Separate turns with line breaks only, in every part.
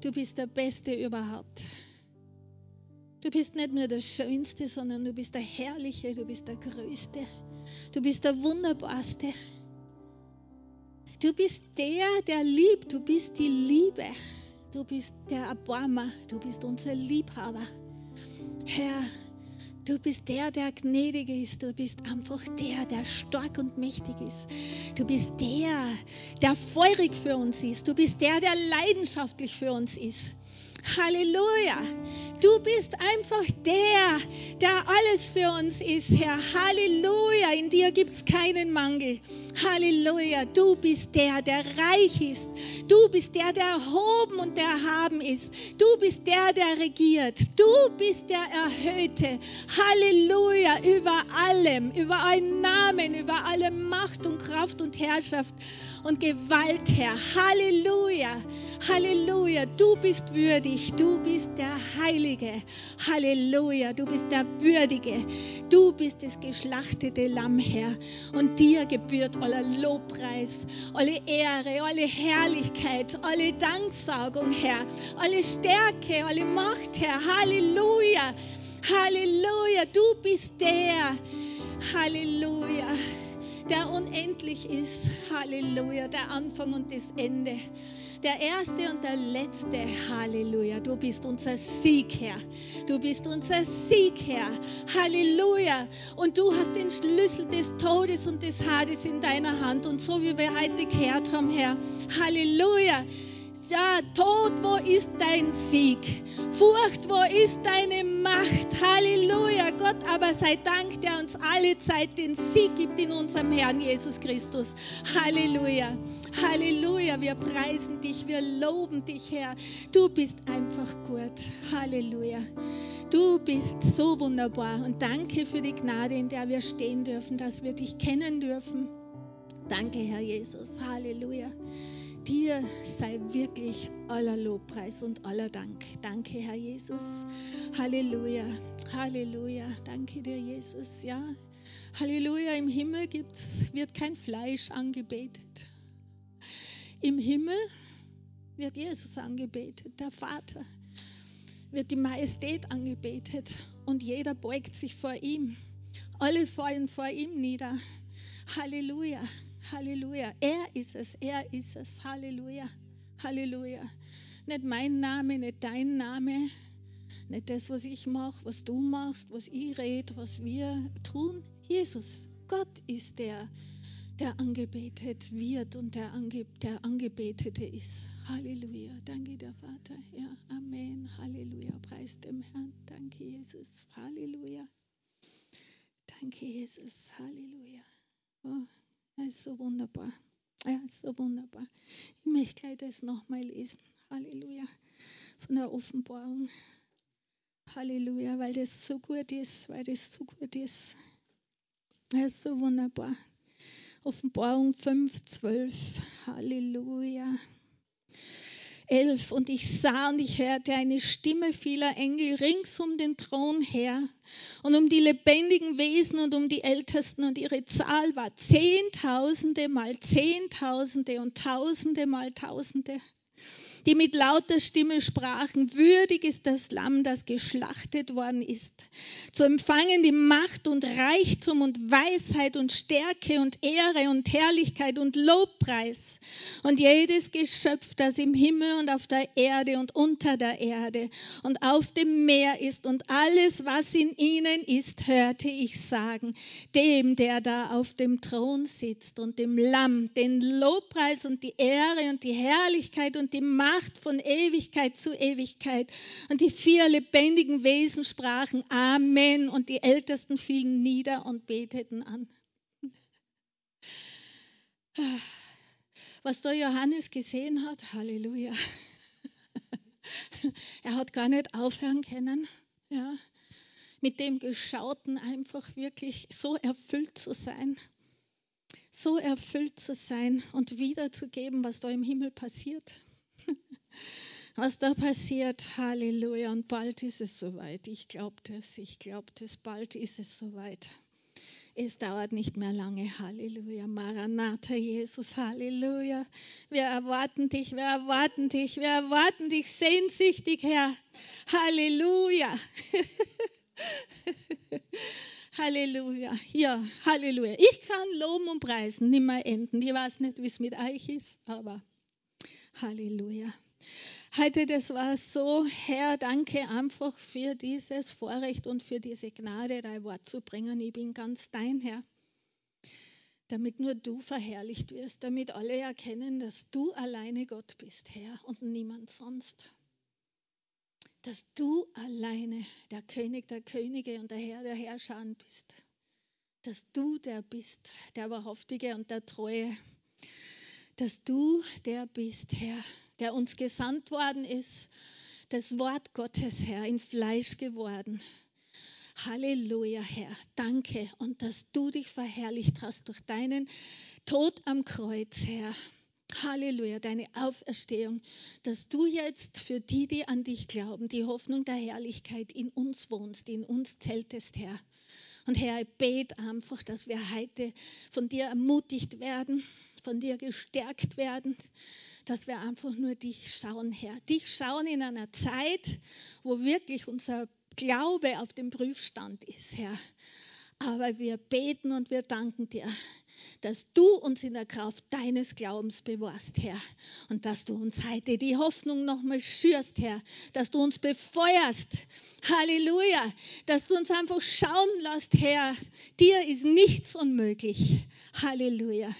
Du bist der Beste überhaupt. Du bist nicht nur der Schönste, sondern du bist der Herrliche, du bist der Größte, du bist der Wunderbarste. Du bist der, der liebt, du bist die Liebe, du bist der Erbarmer, du bist unser Liebhaber. Herr, Du bist der, der gnädig ist. Du bist einfach der, der stark und mächtig ist. Du bist der, der feurig für uns ist. Du bist der, der leidenschaftlich für uns ist. Halleluja. Du bist einfach der, der alles für uns ist, Herr. Halleluja. In dir gibt es keinen Mangel. Halleluja. Du bist der, der reich ist. Du bist der, der erhoben und der erhaben ist. Du bist der, der regiert. Du bist der Erhöhte. Halleluja. Über allem, über allen Namen, über alle Macht und Kraft und Herrschaft und Gewalt, Herr. Halleluja. Halleluja. Du bist würdig. Du bist der Heilige. Halleluja. Du bist der Würdige. Du bist das geschlachtete Lamm, Herr. Und dir gebührt aller Lobpreis, alle Ehre, alle Herrlichkeit, alle Danksagung, Herr. Alle Stärke, alle Macht, Herr. Halleluja. Halleluja. Du bist der. Halleluja der unendlich ist. Halleluja, der Anfang und das Ende. Der erste und der letzte. Halleluja. Du bist unser Siegherr. Du bist unser Siegherr. Halleluja. Und du hast den Schlüssel des Todes und des Hades in deiner Hand. Und so wie wir heute gehört haben, Herr. Halleluja ja, Tod, wo ist dein Sieg? Furcht, wo ist deine Macht? Halleluja, Gott, aber sei Dank, der uns alle Zeit den Sieg gibt in unserem Herrn Jesus Christus. Halleluja, Halleluja, wir preisen dich, wir loben dich, Herr. Du bist einfach gut. Halleluja. Du bist so wunderbar und danke für die Gnade, in der wir stehen dürfen, dass wir dich kennen dürfen. Danke, Herr Jesus. Halleluja dir sei wirklich aller Lobpreis und aller Dank. Danke, Herr Jesus. Halleluja. Halleluja. Danke dir, Jesus. Ja. Halleluja. Im Himmel gibt's, wird kein Fleisch angebetet. Im Himmel wird Jesus angebetet, der Vater. Wird die Majestät angebetet und jeder beugt sich vor ihm. Alle fallen vor ihm nieder. Halleluja. Halleluja. Er ist es, er ist es. Halleluja. Halleluja. Nicht mein Name, nicht dein Name, nicht das, was ich mache, was du machst, was ich rede, was wir tun. Jesus, Gott ist der, der angebetet wird und der, ange, der Angebetete ist. Halleluja. Danke, der Vater. Ja, Amen. Halleluja. Preis dem Herrn. Danke, Jesus. Halleluja. Danke, Jesus. Halleluja. Oh. Er ist so wunderbar. Er ist so wunderbar. Ich möchte gleich das nochmal lesen. Halleluja. Von der Offenbarung. Halleluja, weil das so gut ist, weil das so gut ist. Er ist so wunderbar. Offenbarung 5, 12. Halleluja. 11. Und ich sah und ich hörte eine Stimme vieler Engel rings um den Thron her und um die lebendigen Wesen und um die Ältesten. Und ihre Zahl war Zehntausende mal Zehntausende und Tausende mal Tausende die mit lauter Stimme sprachen, würdig ist das Lamm, das geschlachtet worden ist, zu empfangen die Macht und Reichtum und Weisheit und Stärke und Ehre und Herrlichkeit und Lobpreis und jedes Geschöpf, das im Himmel und auf der Erde und unter der Erde und auf dem Meer ist und alles, was in ihnen ist, hörte ich sagen, dem, der da auf dem Thron sitzt und dem Lamm, den Lobpreis und die Ehre und die Herrlichkeit und die Macht Macht von Ewigkeit zu Ewigkeit. Und die vier lebendigen Wesen sprachen Amen und die Ältesten fielen nieder und beteten an. Was da Johannes gesehen hat, Halleluja. Er hat gar nicht aufhören können, ja, mit dem Geschauten einfach wirklich so erfüllt zu sein so erfüllt zu sein und wiederzugeben, was da im Himmel passiert was da passiert. Halleluja. Und bald ist es soweit. Ich glaube das, ich glaube das, bald ist es soweit. Es dauert nicht mehr lange. Halleluja. Maranatha, Jesus. Halleluja. Wir erwarten dich, wir erwarten dich, wir erwarten dich sehnsüchtig, Herr. Halleluja. Halleluja. Ja, Halleluja. Ich kann loben und preisen, nimmer enden. Ich weiß nicht, wie es mit euch ist, aber Halleluja. Heute, das war so, Herr, danke einfach für dieses Vorrecht und für diese Gnade, dein Wort zu bringen. Ich bin ganz dein Herr, damit nur du verherrlicht wirst, damit alle erkennen, dass du alleine Gott bist, Herr, und niemand sonst. Dass du alleine der König der Könige und der Herr der Herrscher bist. Dass du der bist, der Wahrhaftige und der Treue. Dass du der bist, Herr, der uns gesandt worden ist, das Wort Gottes, Herr, in Fleisch geworden. Halleluja, Herr. Danke. Und dass du dich verherrlicht hast durch deinen Tod am Kreuz, Herr. Halleluja, deine Auferstehung, dass du jetzt für die, die an dich glauben, die Hoffnung der Herrlichkeit in uns wohnst, in uns zeltest, Herr. Und Herr, ich bete einfach, dass wir heute von dir ermutigt werden, von dir gestärkt werden, dass wir einfach nur dich schauen, Herr. Dich schauen in einer Zeit, wo wirklich unser Glaube auf dem Prüfstand ist, Herr. Aber wir beten und wir danken dir, dass du uns in der Kraft deines Glaubens bewahrst, Herr. Und dass du uns heute die Hoffnung nochmal schürst, Herr. Dass du uns befeuerst. Halleluja. Dass du uns einfach schauen lässt, Herr. Dir ist nichts unmöglich. Halleluja.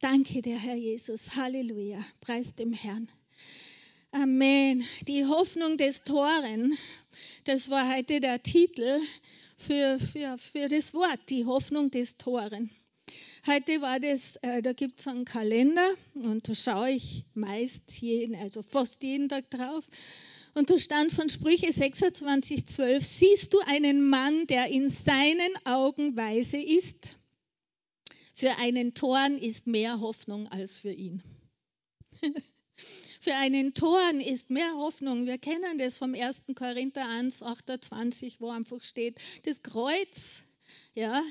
Danke dir, Herr Jesus. Halleluja. Preis dem Herrn. Amen. Die Hoffnung des Toren, das war heute der Titel für, für, für das Wort, die Hoffnung des Toren. Heute war das, äh, da gibt es einen Kalender und da schaue ich meist jeden, also fast jeden Tag drauf. Und da stand von Sprüche 26, 12, siehst du einen Mann, der in seinen Augen weise ist? Für einen Toren ist mehr Hoffnung als für ihn. für einen Toren ist mehr Hoffnung. Wir kennen das vom 1. Korinther 1, 28, wo einfach steht, das Kreuz, ja,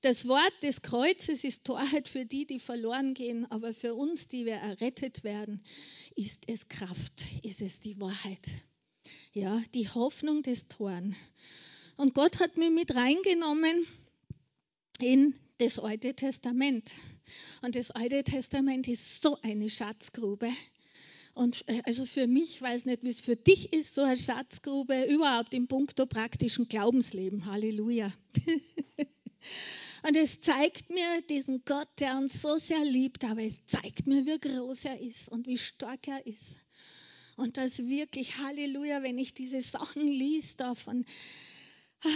das Wort des Kreuzes ist Torheit für die, die verloren gehen, aber für uns, die wir errettet werden, ist es Kraft, ist es die Wahrheit. Ja, die Hoffnung des Toren. Und Gott hat mich mit reingenommen in das Alte Testament. Und das Alte Testament ist so eine Schatzgrube. Und äh, also für mich, weiß nicht, wie es für dich ist, so eine Schatzgrube überhaupt im puncto praktischen Glaubensleben. Halleluja. Und es zeigt mir diesen Gott, der uns so sehr liebt, aber es zeigt mir, wie groß er ist und wie stark er ist. Und das wirklich, Halleluja, wenn ich diese Sachen liest davon, ah,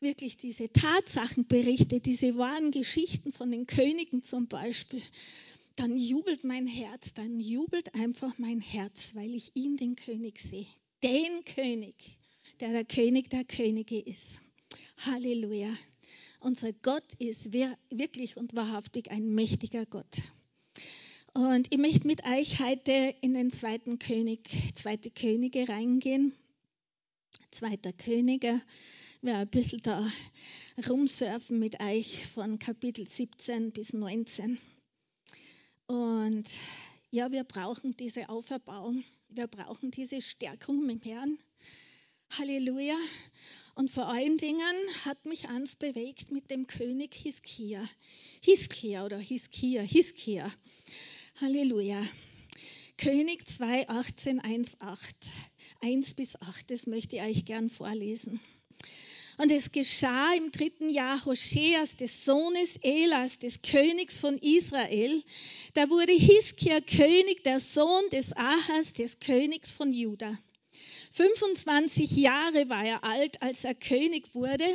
wirklich diese Tatsachenberichte, diese wahren Geschichten von den Königen zum Beispiel, dann jubelt mein Herz, dann jubelt einfach mein Herz, weil ich ihn, den König, sehe. Den König, der der König der Könige ist. Halleluja. Unser Gott ist wirklich und wahrhaftig ein mächtiger Gott. Und ich möchte mit euch heute in den zweiten König, zweite Könige reingehen. Zweiter Könige, wir ein bisschen da rumsurfen mit euch von Kapitel 17 bis 19. Und ja, wir brauchen diese Auferbauung, wir brauchen diese Stärkung mit dem Herrn. Halleluja. Und vor allen Dingen hat mich eins bewegt mit dem König Hiskia. Hiskia oder Hiskia, Hiskia. Halleluja. König 2, 18, 1, 8. 1 bis 8, das möchte ich euch gern vorlesen. Und es geschah im dritten Jahr Hoscheas, des Sohnes Elas, des Königs von Israel. Da wurde Hiskia König, der Sohn des Ahas, des Königs von Juda. 25 Jahre war er alt, als er König wurde,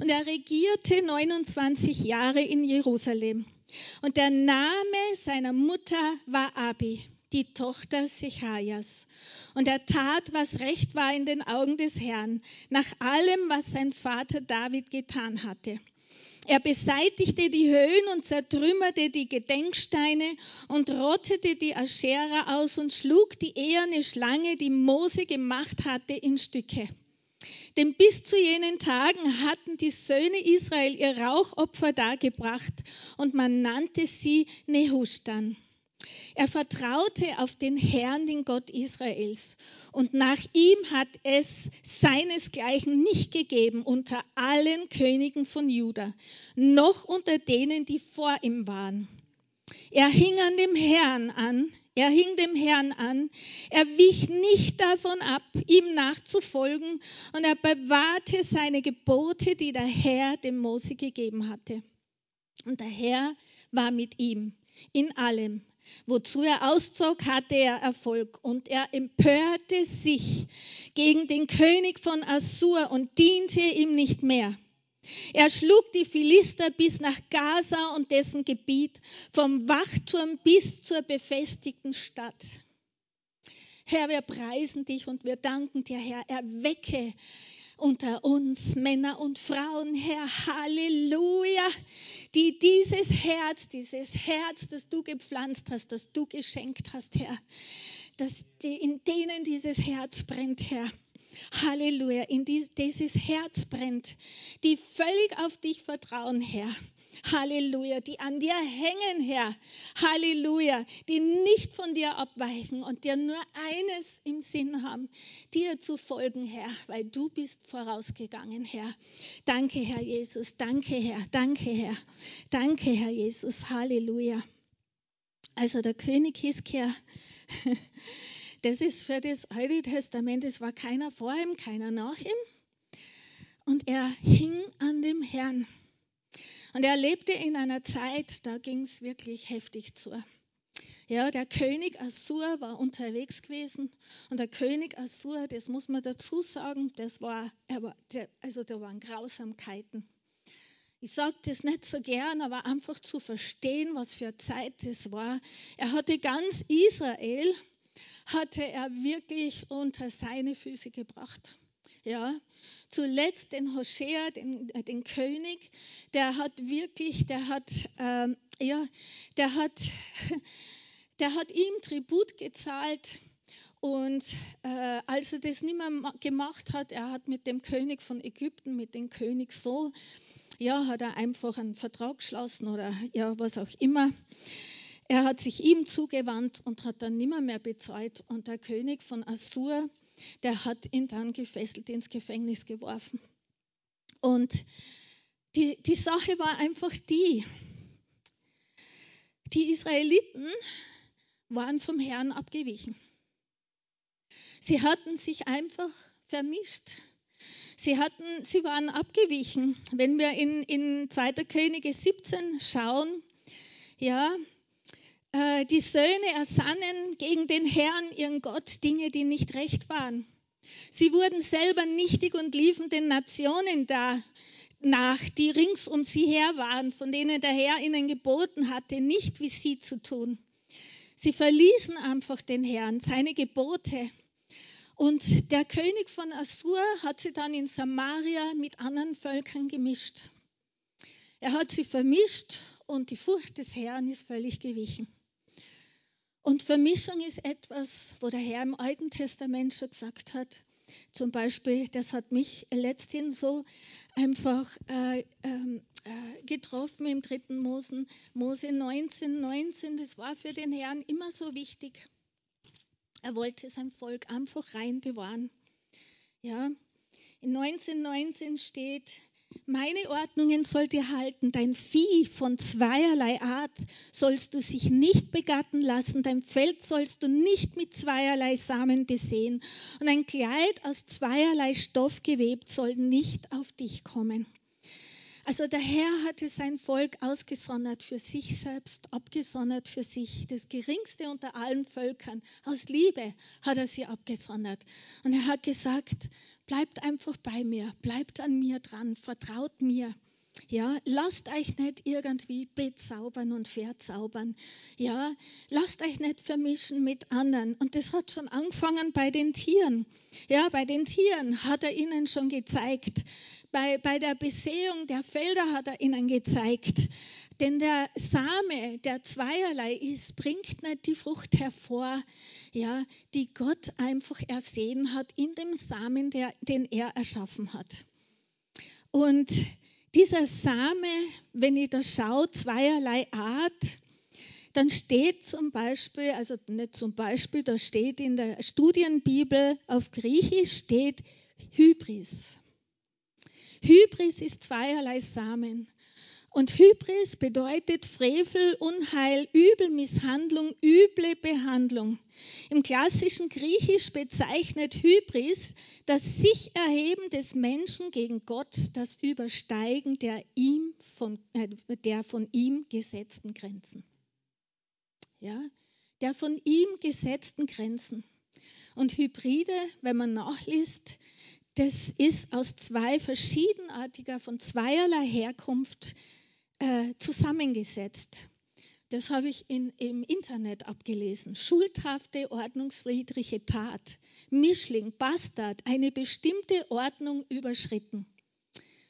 und er regierte 29 Jahre in Jerusalem. Und der Name seiner Mutter war Abi, die Tochter Sechajas. Und er tat, was recht war in den Augen des Herrn, nach allem, was sein Vater David getan hatte. Er beseitigte die Höhen und zertrümmerte die Gedenksteine und rottete die Aschera aus und schlug die eherne Schlange, die Mose gemacht hatte, in Stücke. Denn bis zu jenen Tagen hatten die Söhne Israel ihr Rauchopfer dargebracht und man nannte sie Nehustan. Er vertraute auf den Herrn, den Gott Israels. Und nach ihm hat es seinesgleichen nicht gegeben unter allen Königen von Juda, noch unter denen, die vor ihm waren. Er hing an dem Herrn an, er hing dem Herrn an, er wich nicht davon ab, ihm nachzufolgen, und er bewahrte seine Gebote, die der Herr dem Mose gegeben hatte. Und der Herr war mit ihm in allem, Wozu er auszog, hatte er Erfolg und er empörte sich gegen den König von Assur und diente ihm nicht mehr. Er schlug die Philister bis nach Gaza und dessen Gebiet, vom Wachturm bis zur befestigten Stadt. Herr, wir preisen dich und wir danken dir, Herr. Erwecke unter uns, Männer und Frauen, Herr, Halleluja, die dieses Herz, dieses Herz, das du gepflanzt hast, das du geschenkt hast, Herr, dass in denen dieses Herz brennt, Herr. Halleluja, in dieses Herz brennt, die völlig auf dich vertrauen, Herr. Halleluja, die an dir hängen, Herr. Halleluja, die nicht von dir abweichen und dir nur eines im Sinn haben, dir zu folgen, Herr, weil du bist vorausgegangen, Herr. Danke, Herr Jesus, danke, Herr, danke, Herr, danke, Herr Jesus, Halleluja. Also der König Hiskia, das ist für das Alte Testament, es war keiner vor ihm, keiner nach ihm. Und er hing an dem Herrn. Und er lebte in einer Zeit, da ging es wirklich heftig zu. Ja, der König Assur war unterwegs gewesen und der König Assur, das muss man dazu sagen, das war, war der, also da waren Grausamkeiten. Ich sage das nicht so gern, aber einfach zu verstehen, was für eine Zeit das war. Er hatte ganz Israel, hatte er wirklich unter seine Füße gebracht. Ja, zuletzt den Hoshea, den, äh, den König, der hat wirklich, der hat, äh, ja, der hat, der hat ihm Tribut gezahlt. Und äh, als er das nicht mehr gemacht hat, er hat mit dem König von Ägypten, mit dem König so, ja, hat er einfach einen Vertrag geschlossen oder ja, was auch immer. Er hat sich ihm zugewandt und hat dann nimmer mehr bezahlt. Und der König von Assur, der hat ihn dann gefesselt ins Gefängnis geworfen. Und die, die Sache war einfach die, die Israeliten waren vom Herrn abgewichen. Sie hatten sich einfach vermischt. Sie, hatten, sie waren abgewichen. Wenn wir in, in 2. Könige 17 schauen, ja, äh, die Söhne ersannen gegen den Herrn, ihren Gott, Dinge, die nicht recht waren. Sie wurden selber nichtig und liefen den Nationen da nach, die rings um sie her waren, von denen der Herr ihnen geboten hatte, nicht wie sie zu tun. Sie verließen einfach den Herrn, seine Gebote. Und der König von Assur hat sie dann in Samaria mit anderen Völkern gemischt. Er hat sie vermischt und die Furcht des Herrn ist völlig gewichen. Und Vermischung ist etwas, wo der Herr im Alten Testament schon gesagt hat. Zum Beispiel, das hat mich letzthin so einfach äh, ähm, äh, getroffen im dritten Mosen, Mose 19, 19. Das war für den Herrn immer so wichtig. Er wollte sein Volk einfach rein bewahren. Ja, in 1919 steht, meine Ordnungen sollt ihr halten. Dein Vieh von zweierlei Art sollst du sich nicht begatten lassen. Dein Feld sollst du nicht mit zweierlei Samen besehen. Und ein Kleid aus zweierlei Stoff gewebt soll nicht auf dich kommen. Also der Herr hatte sein Volk ausgesondert für sich selbst, abgesondert für sich. Das geringste unter allen Völkern. Aus Liebe hat er sie abgesondert. Und er hat gesagt, bleibt einfach bei mir, bleibt an mir dran, vertraut mir. Ja, lasst euch nicht irgendwie bezaubern und verzaubern. Ja, lasst euch nicht vermischen mit anderen. Und das hat schon angefangen bei den Tieren. Ja, bei den Tieren hat er ihnen schon gezeigt, bei, bei der Besehung der Felder hat er ihnen gezeigt, Denn der Same, der zweierlei ist, bringt nicht die Frucht hervor, ja, die Gott einfach ersehen hat in dem Samen, der, den er erschaffen hat. Und dieser Same, wenn ich da schaue, zweierlei Art, dann steht zum Beispiel, also nicht zum Beispiel, da steht in der Studienbibel auf Griechisch steht Hybris. Hybris ist zweierlei Samen. Und Hybris bedeutet Frevel, Unheil, Übel, Misshandlung, üble Behandlung. Im klassischen Griechisch bezeichnet Hybris das Sich-Erheben des Menschen gegen Gott, das Übersteigen der, ihm von, äh, der von ihm gesetzten Grenzen. Ja, der von ihm gesetzten Grenzen. Und Hybride, wenn man nachliest, das ist aus zwei verschiedenartiger, von zweierlei Herkunft äh, zusammengesetzt. Das habe ich in, im Internet abgelesen. Schuldhafte, ordnungswidrige Tat, Mischling, Bastard, eine bestimmte Ordnung überschritten.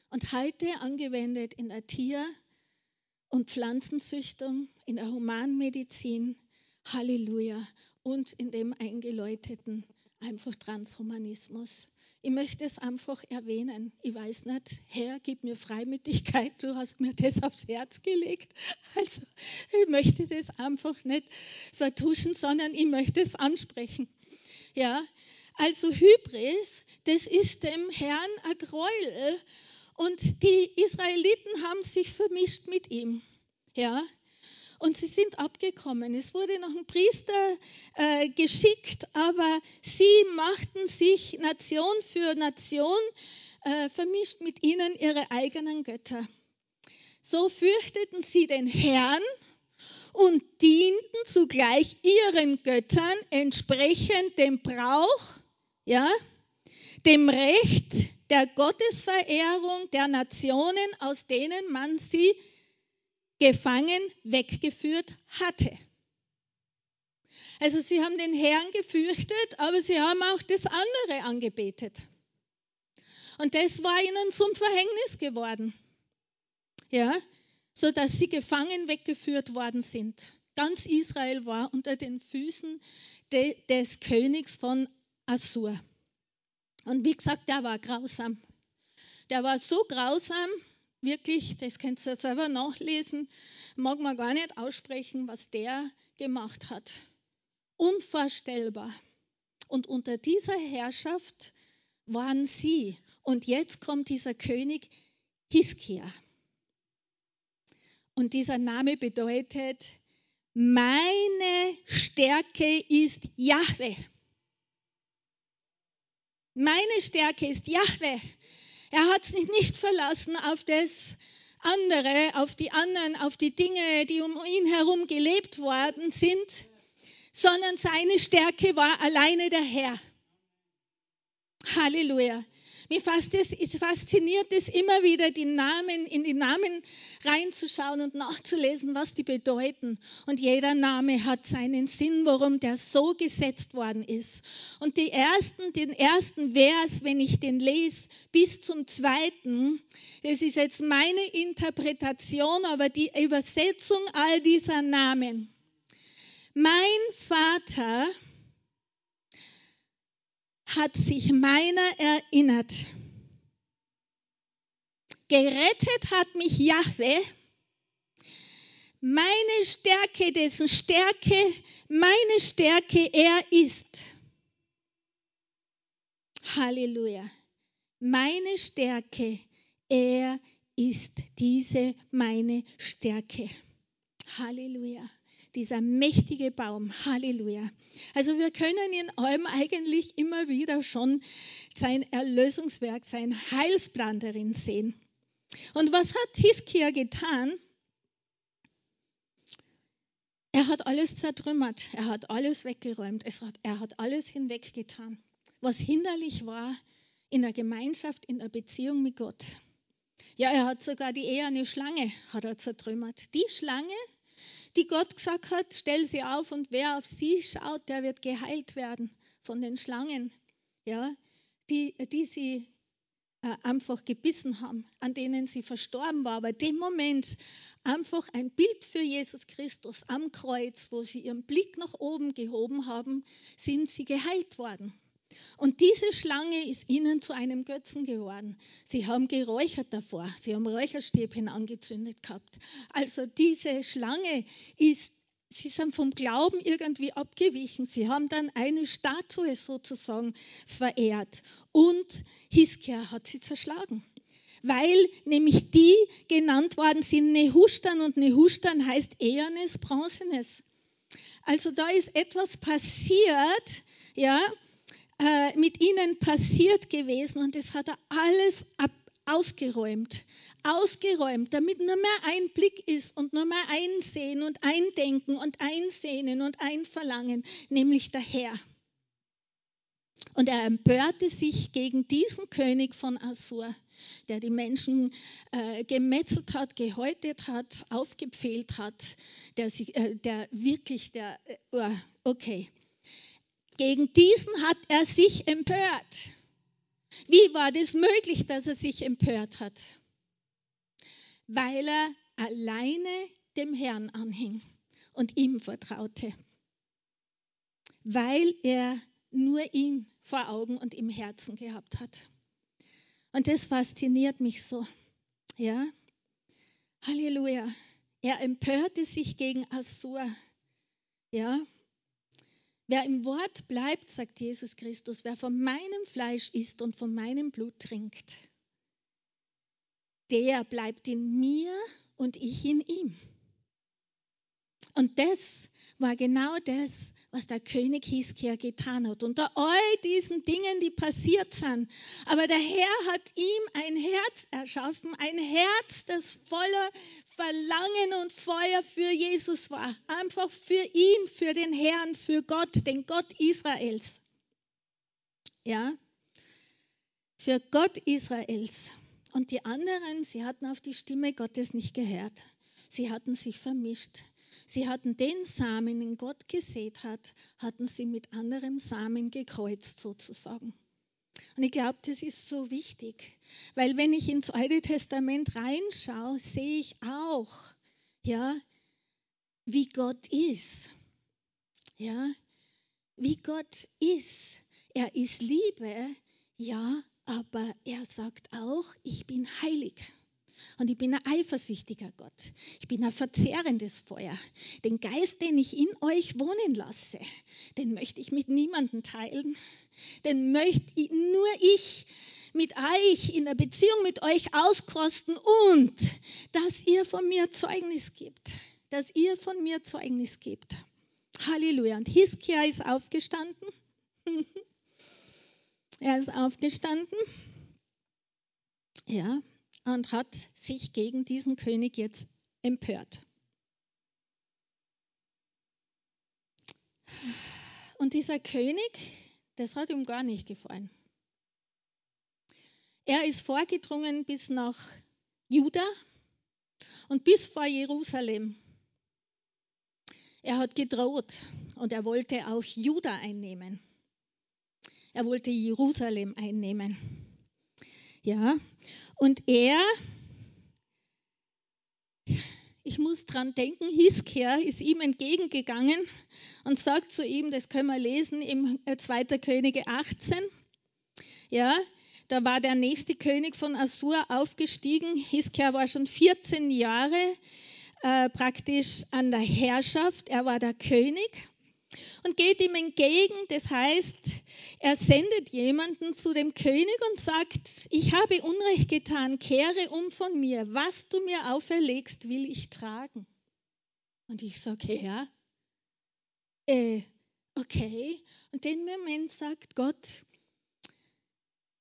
Und heute angewendet in der Tier- und Pflanzenzüchtung, in der Humanmedizin, Halleluja, und in dem eingeläuteten einfach Transhumanismus. Ich möchte es einfach erwähnen. Ich weiß nicht, Herr, gib mir Freimütigkeit, du hast mir das aufs Herz gelegt. Also ich möchte das einfach nicht vertuschen, sondern ich möchte es ansprechen. Ja, also Hybris, das ist dem Herrn ein Gräuel und die Israeliten haben sich vermischt mit ihm. Ja, und sie sind abgekommen. Es wurde noch ein Priester äh, geschickt, aber sie machten sich Nation für Nation, äh, vermischt mit ihnen ihre eigenen Götter. So fürchteten sie den Herrn und dienten zugleich ihren Göttern entsprechend dem Brauch, ja, dem Recht der Gottesverehrung der Nationen, aus denen man sie gefangen weggeführt hatte. Also sie haben den Herrn gefürchtet, aber sie haben auch das andere angebetet. Und das war ihnen zum Verhängnis geworden. Ja, so dass sie gefangen weggeführt worden sind. Ganz Israel war unter den Füßen de, des Königs von Assur. Und wie gesagt, der war grausam. Der war so grausam, wirklich, das könnt ihr selber nachlesen, mag man gar nicht aussprechen, was der gemacht hat. Unvorstellbar. Und unter dieser Herrschaft waren sie. Und jetzt kommt dieser König Hiskia. Und dieser Name bedeutet, meine Stärke ist Jahwe. Meine Stärke ist Jahwe. Er hat sich nicht verlassen auf das andere, auf die anderen, auf die Dinge, die um ihn herum gelebt worden sind, sondern seine Stärke war alleine der Herr. Halleluja. Mich fasziniert es immer wieder, die Namen, in die Namen reinzuschauen und nachzulesen, was die bedeuten. Und jeder Name hat seinen Sinn, warum der so gesetzt worden ist. Und die ersten, den ersten Vers, wenn ich den lese, bis zum zweiten, das ist jetzt meine Interpretation, aber die Übersetzung all dieser Namen. Mein Vater hat sich meiner erinnert. Gerettet hat mich Jahwe, meine Stärke, dessen Stärke meine Stärke er ist. Halleluja. Meine Stärke, er ist diese meine Stärke. Halleluja dieser mächtige Baum. Halleluja. Also wir können in allem eigentlich immer wieder schon sein Erlösungswerk, sein Heilsplan darin sehen. Und was hat Hiskia getan? Er hat alles zertrümmert, er hat alles weggeräumt, hat, er hat alles hinweggetan, was hinderlich war in der Gemeinschaft, in der Beziehung mit Gott. Ja, er hat sogar die eherne Schlange hat er zertrümmert. Die Schlange, die Gott gesagt hat, stell sie auf und wer auf sie schaut, der wird geheilt werden von den Schlangen, ja, die, die sie äh, einfach gebissen haben, an denen sie verstorben war. Aber dem Moment einfach ein Bild für Jesus Christus am Kreuz, wo sie ihren Blick nach oben gehoben haben, sind sie geheilt worden. Und diese Schlange ist ihnen zu einem Götzen geworden. Sie haben geräuchert davor, sie haben Räucherstäbchen angezündet gehabt. Also diese Schlange ist sie sind vom Glauben irgendwie abgewichen. Sie haben dann eine Statue sozusagen verehrt und Hiskia hat sie zerschlagen. Weil nämlich die genannt worden sind Nehushtan und Nehushtan heißt Ehernes, Bronzenes. Also da ist etwas passiert, ja, äh, mit ihnen passiert gewesen und das hat er alles ab, ausgeräumt ausgeräumt, damit nur mehr ein Blick ist und nur mehr ein Sehen und ein Denken und ein Sehnen und ein Verlangen, nämlich der Herr. Und er empörte sich gegen diesen König von Assur, der die Menschen äh, gemetzelt hat, gehäutet hat, aufgepfählt hat, der, sich, äh, der wirklich, der, äh, oh, okay. Gegen diesen hat er sich empört. Wie war das möglich, dass er sich empört hat? weil er alleine dem Herrn anhing und ihm vertraute, weil er nur ihn vor Augen und im Herzen gehabt hat. Und das fasziniert mich so. Ja? Halleluja. Er empörte sich gegen Assur. Ja? Wer im Wort bleibt, sagt Jesus Christus, wer von meinem Fleisch isst und von meinem Blut trinkt, der bleibt in mir und ich in ihm. Und das war genau das, was der König Hiskia getan hat. Unter all diesen Dingen, die passiert sind. Aber der Herr hat ihm ein Herz erschaffen, ein Herz, das voller Verlangen und Feuer für Jesus war. Einfach für ihn, für den Herrn, für Gott, den Gott Israels. Ja? Für Gott Israels. Und die anderen, sie hatten auf die Stimme Gottes nicht gehört. Sie hatten sich vermischt. Sie hatten den Samen, den Gott gesät hat, hatten sie mit anderem Samen gekreuzt sozusagen. Und ich glaube, das ist so wichtig, weil wenn ich ins Alte Testament reinschaue, sehe ich auch, ja, wie Gott ist. Ja, wie Gott ist. Er ist Liebe, ja, aber er sagt auch, ich bin heilig. Und ich bin ein eifersüchtiger Gott. Ich bin ein verzehrendes Feuer. Den Geist, den ich in euch wohnen lasse, den möchte ich mit niemandem teilen. Den möchte nur ich mit euch in der Beziehung mit euch auskosten und dass ihr von mir Zeugnis gibt. Dass ihr von mir Zeugnis gibt. Halleluja. Und Hiskia ist aufgestanden. Er ist aufgestanden, ja, und hat sich gegen diesen König jetzt empört. Und dieser König, das hat ihm gar nicht gefallen. Er ist vorgedrungen bis nach Juda und bis vor Jerusalem. Er hat gedroht und er wollte auch Juda einnehmen. Er wollte Jerusalem einnehmen. Ja, und er, ich muss dran denken, Hiskia ist ihm entgegengegangen und sagt zu ihm, das können wir lesen im 2. Äh, Könige 18. Ja, da war der nächste König von Assur aufgestiegen. Hiskia war schon 14 Jahre äh, praktisch an der Herrschaft. Er war der König und geht ihm entgegen. Das heißt, er sendet jemanden zu dem König und sagt, ich habe Unrecht getan, kehre um von mir. Was du mir auferlegst, will ich tragen. Und ich sage, ja, äh, okay. Und dem Moment sagt Gott,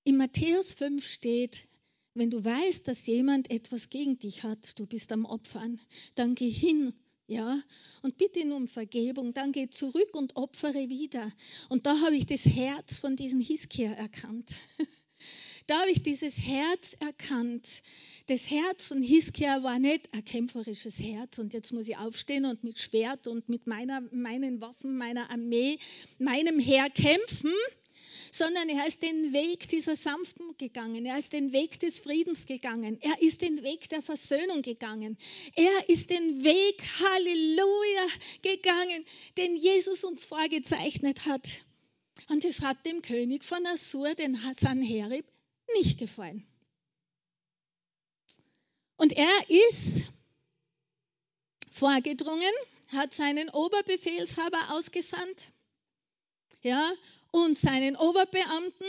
in Matthäus 5 steht, wenn du weißt, dass jemand etwas gegen dich hat, du bist am Opfern, dann geh hin ja, und bitte ihn um Vergebung, dann geh zurück und opfere wieder. Und da habe ich das Herz von diesem Hiskia erkannt. Da habe ich dieses Herz erkannt. Das Herz von Hiskia war nicht ein kämpferisches Herz und jetzt muss ich aufstehen und mit Schwert und mit meiner, meinen Waffen, meiner Armee, meinem Heer kämpfen, sondern er ist den Weg dieser Sanftmut gegangen. Er ist den Weg des Friedens gegangen. Er ist den Weg der Versöhnung gegangen. Er ist den Weg, Halleluja, gegangen, den Jesus uns vorgezeichnet hat. Und es hat dem König von Assur, den Sanherib, nicht gefallen. Und er ist vorgedrungen, hat seinen Oberbefehlshaber ausgesandt, ja, und seinen Oberbeamten,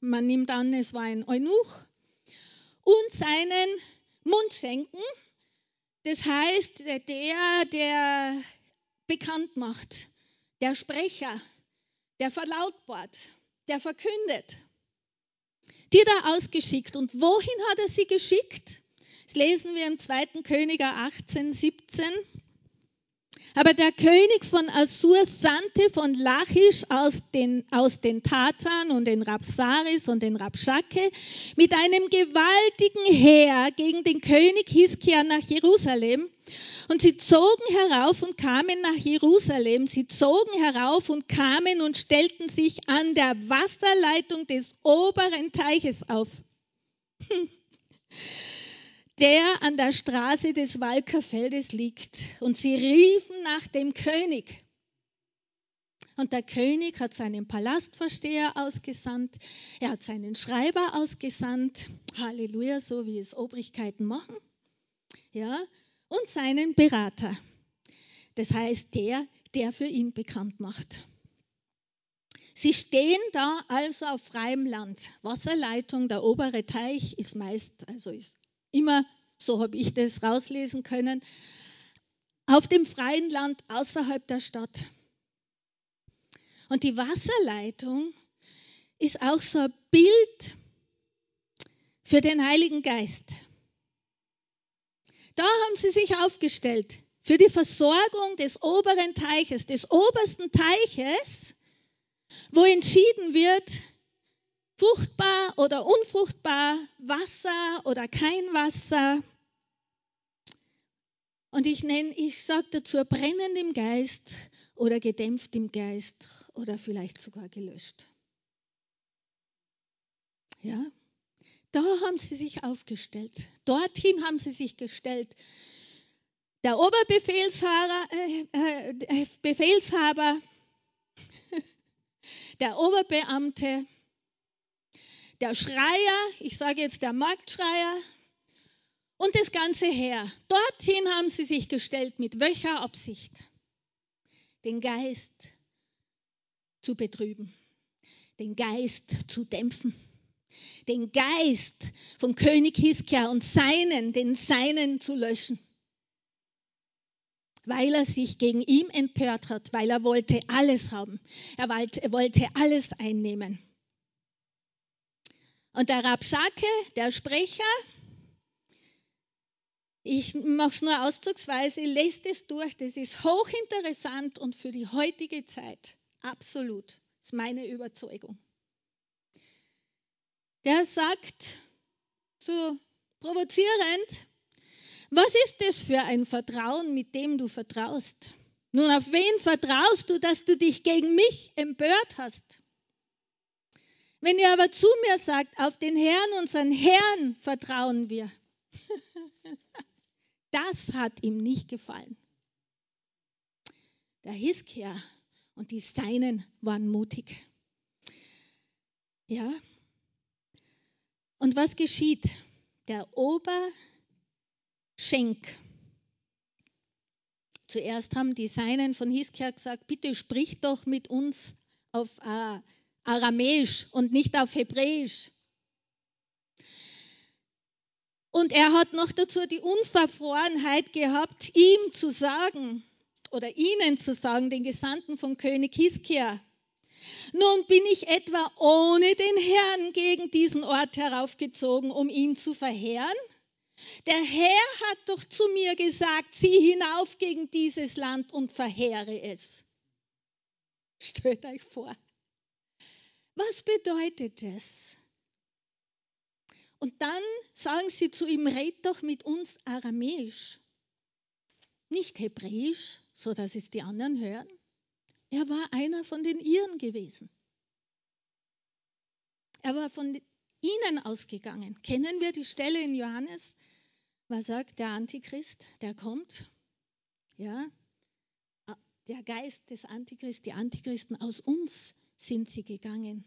man nimmt an, es war ein Eunuch, und seinen Mundschenken, das heißt, der, der bekannt macht, der Sprecher, der verlautbart, der verkündet. Die da ausgeschickt. Und wohin hat er sie geschickt? Das lesen wir im 2. Königer 18, 17. Aber der König von Assur sandte von Lachisch aus den, aus den Tatern und den Rapsaris und den Rapschake mit einem gewaltigen Heer gegen den König Hiskia nach Jerusalem. Und sie zogen herauf und kamen nach Jerusalem. Sie zogen herauf und kamen und stellten sich an der Wasserleitung des oberen Teiches auf. Hm der an der Straße des Walkerfeldes liegt. Und sie riefen nach dem König. Und der König hat seinen Palastversteher ausgesandt, er hat seinen Schreiber ausgesandt, Halleluja, so wie es Obrigkeiten machen, ja, und seinen Berater. Das heißt, der, der für ihn bekannt macht. Sie stehen da also auf freiem Land. Wasserleitung, der obere Teich ist meist, also ist immer, so habe ich das rauslesen können, auf dem freien Land außerhalb der Stadt. Und die Wasserleitung ist auch so ein Bild für den Heiligen Geist. Da haben sie sich aufgestellt für die Versorgung des oberen Teiches, des obersten Teiches, wo entschieden wird, fruchtbar oder unfruchtbar, Wasser oder kein Wasser. Und ich nenne, ich sage dazu brennend im Geist oder gedämpft im Geist oder vielleicht sogar gelöscht. Ja, da haben sie sich aufgestellt. Dorthin haben sie sich gestellt. Der Oberbefehlshaber, äh, äh, Befehlshaber, der Oberbeamte, der Schreier, ich sage jetzt der Marktschreier und das ganze Heer. Dorthin haben sie sich gestellt mit welcher Absicht? Den Geist zu betrüben, den Geist zu dämpfen, den Geist von König Hiskia und seinen, den seinen zu löschen weil er sich gegen ihn empört hat, weil er wollte alles haben. Er wollte alles einnehmen. Und der Rabschake, der Sprecher, ich mache es nur auszugsweise, lest es durch, das ist hochinteressant und für die heutige Zeit absolut, das ist meine Überzeugung. Der sagt, so provozierend, was ist das für ein Vertrauen, mit dem du vertraust? Nun, auf wen vertraust du, dass du dich gegen mich empört hast? Wenn ihr aber zu mir sagt, auf den Herrn, unseren Herrn vertrauen wir, das hat ihm nicht gefallen. Der Hiskia und die Seinen waren mutig. Ja. Und was geschieht? Der Oberschenk. Zuerst haben die Seinen von Hiskia gesagt, bitte sprich doch mit uns auf äh, Aramäisch und nicht auf Hebräisch. Und er hat noch dazu die Unverfrorenheit gehabt, ihm zu sagen oder ihnen zu sagen, den Gesandten von König Hiskia, nun bin ich etwa ohne den Herrn gegen diesen Ort heraufgezogen, um ihn zu verheeren? Der Herr hat doch zu mir gesagt, zieh hinauf gegen dieses Land und verheere es. Stellt euch vor. Was bedeutet das? Und dann sagen sie zu ihm, red doch mit uns aramäisch, nicht hebräisch, so dass es die anderen hören. Er war einer von den Iren gewesen. Er war von ihnen ausgegangen. Kennen wir die Stelle in Johannes? Was sagt der Antichrist? Der kommt. Ja, der Geist des Antichrist, die Antichristen aus uns sind sie gegangen.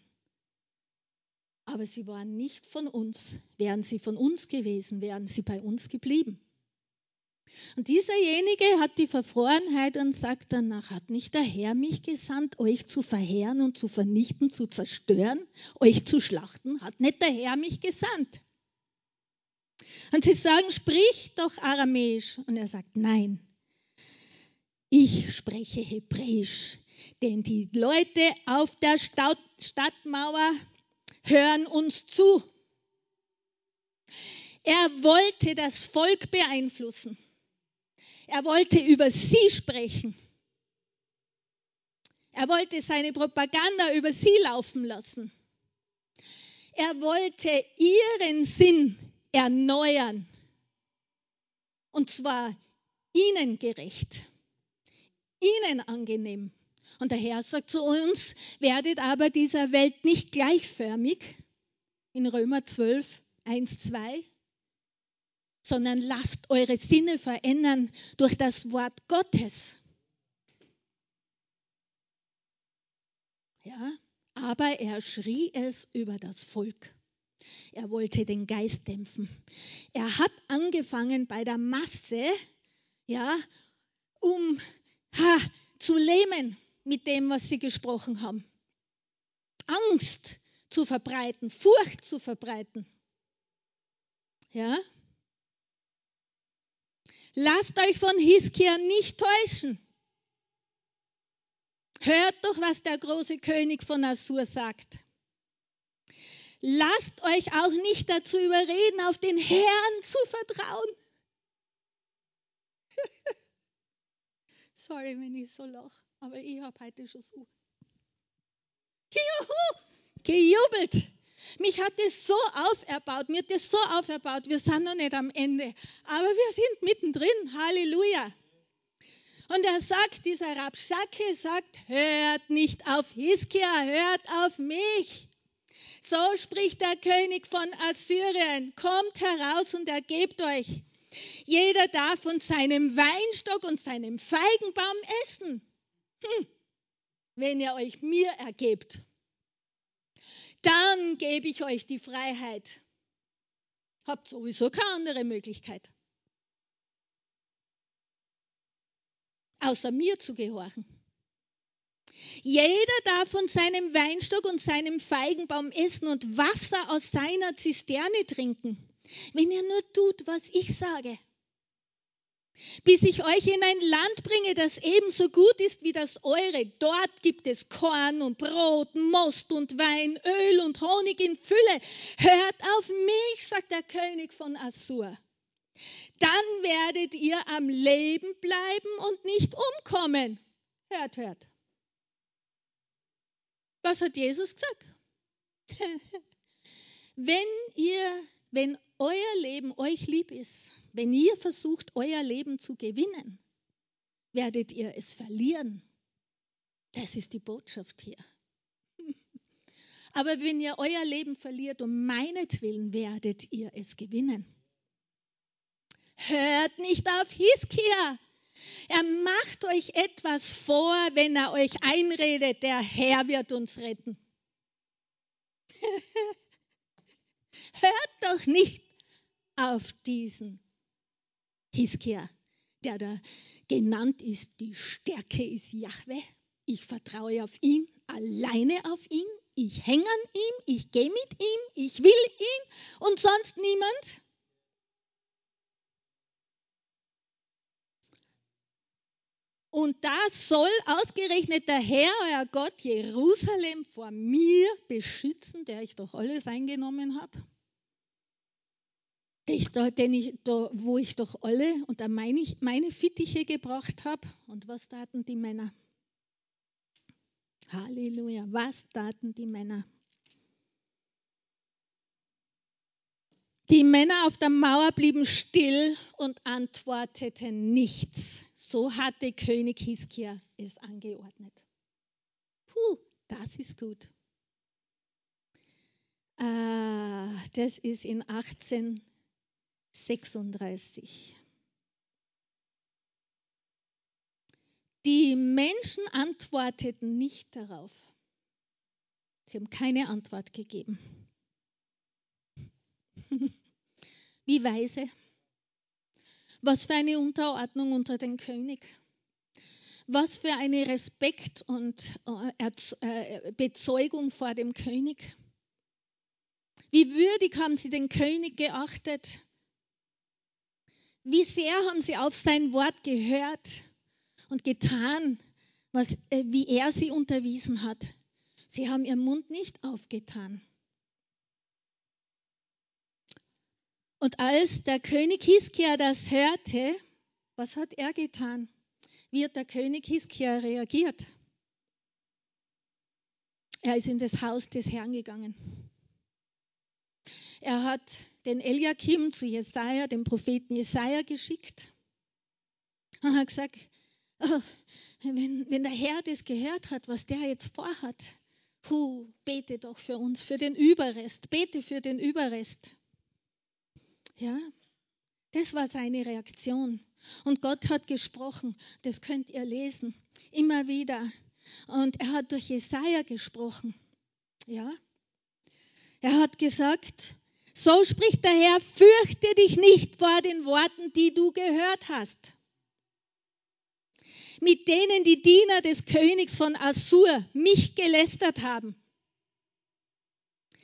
Aber sie waren nicht von uns. Wären sie von uns gewesen, wären sie bei uns geblieben. Und dieserjenige hat die Verfrorenheit und sagt danach, hat nicht der Herr mich gesandt, euch zu verheeren und zu vernichten, zu zerstören, euch zu schlachten? Hat nicht der Herr mich gesandt? Und sie sagen, sprich doch Aramäisch. Und er sagt, nein, ich spreche Hebräisch, denn die Leute auf der Stadtmauer hören uns zu. Er wollte das Volk beeinflussen. Er wollte über sie sprechen. Er wollte seine Propaganda über sie laufen lassen. Er wollte ihren Sinn erneuern. Und zwar ihnen gerecht, ihnen angenehm. Und der Herr sagt zu uns, werdet aber dieser Welt nicht gleichförmig, in Römer 12, 1, 2, sondern lasst eure Sinne verändern durch das Wort Gottes. Ja, aber er schrie es über das Volk. Er wollte den Geist dämpfen. Er hat angefangen bei der Masse, ja, um ha, zu lähmen mit dem, was sie gesprochen haben. Angst zu verbreiten, Furcht zu verbreiten. Ja? Lasst euch von Hiskia nicht täuschen. Hört doch, was der große König von Assur sagt. Lasst euch auch nicht dazu überreden, auf den Herrn zu vertrauen. Sorry, wenn ich so lache, aber ich habe heute schon so. Juhu, gejubelt. Mich hat es so auferbaut, mir hat es so auferbaut. Wir sind noch nicht am Ende, aber wir sind mittendrin. Halleluja. Und er sagt, dieser Rabschake sagt, hört nicht auf Hiskia, hört auf mich. So spricht der König von Assyrien, kommt heraus und ergebt euch. Jeder darf von seinem Weinstock und seinem Feigenbaum essen, hm, wenn ihr euch mir ergebt. Dann gebe ich euch die Freiheit. Habt sowieso keine andere Möglichkeit, außer mir zu gehorchen. Jeder darf von seinem Weinstock und seinem Feigenbaum essen und Wasser aus seiner Zisterne trinken, wenn er nur tut, was ich sage. Bis ich euch in ein Land bringe, das ebenso gut ist wie das eure. Dort gibt es Korn und Brot, Most und Wein, Öl und Honig in Fülle. Hört auf mich, sagt der König von Assur. Dann werdet ihr am Leben bleiben und nicht umkommen. Hört, hört. Was hat Jesus gesagt? wenn ihr, wenn euer Leben euch lieb ist, wenn ihr versucht, euer Leben zu gewinnen, werdet ihr es verlieren. Das ist die Botschaft hier. Aber wenn ihr euer Leben verliert, um meinetwillen werdet ihr es gewinnen. Hört nicht auf Hiskia, er macht euch etwas vor, wenn er euch einredet, der Herr wird uns retten. Hört doch nicht auf diesen Hiskia, der da genannt ist, die Stärke ist Jahwe. Ich vertraue auf ihn, alleine auf ihn. Ich hänge an ihm, ich gehe mit ihm, ich will ihn und sonst niemand. Und da soll ausgerechnet der Herr, euer Gott, Jerusalem vor mir beschützen, der ich doch alles eingenommen habe. Den ich, da, wo ich doch alle und meine, meine Fittiche gebracht habe. Und was taten die Männer? Halleluja, was taten die Männer? Die Männer auf der Mauer blieben still und antworteten nichts. So hatte König Hiskia es angeordnet. Puh, das ist gut. das ist in 1836. Die Menschen antworteten nicht darauf. Sie haben keine Antwort gegeben. Wie weise. Was für eine Unterordnung unter den König. Was für eine Respekt und äh, äh, Bezeugung vor dem König. Wie würdig haben sie den König geachtet? Wie sehr haben sie auf sein Wort gehört und getan, was, äh, wie er sie unterwiesen hat? Sie haben ihren Mund nicht aufgetan. Und als der König Hiskia das hörte, was hat er getan? Wie hat der König Hiskia reagiert? Er ist in das Haus des Herrn gegangen. Er hat den Eliakim zu Jesaja, dem Propheten Jesaja, geschickt und hat gesagt: oh, wenn, wenn der Herr das gehört hat, was der jetzt vorhat, puh, bete doch für uns, für den Überrest, bete für den Überrest. Ja, das war seine Reaktion. Und Gott hat gesprochen, das könnt ihr lesen, immer wieder. Und er hat durch Jesaja gesprochen. Ja, er hat gesagt, so spricht der Herr, fürchte dich nicht vor den Worten, die du gehört hast. Mit denen die Diener des Königs von Assur mich gelästert haben.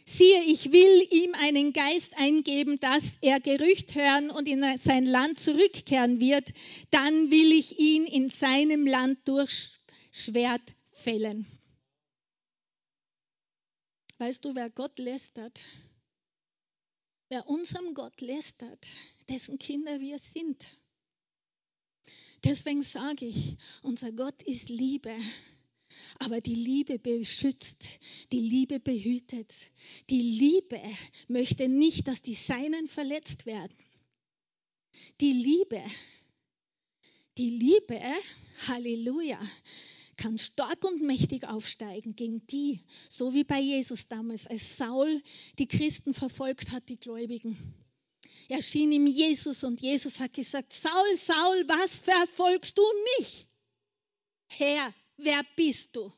Siehe, ich will ihm einen Geist eingeben, dass er Gerücht hören und in sein Land zurückkehren wird. Dann will ich ihn in seinem Land durch Schwert fällen. Weißt du, wer Gott lästert? Wer unserem Gott lästert, dessen Kinder wir sind. Deswegen sage ich, unser Gott ist Liebe. Aber die Liebe beschützt, die Liebe behütet. Die Liebe möchte nicht, dass die Seinen verletzt werden. Die Liebe, die Liebe, Halleluja, kann stark und mächtig aufsteigen gegen die, so wie bei Jesus damals, als Saul die Christen verfolgt hat, die Gläubigen. Erschien ihm Jesus und Jesus hat gesagt, Saul, Saul, was verfolgst du mich? Herr, wer bist du?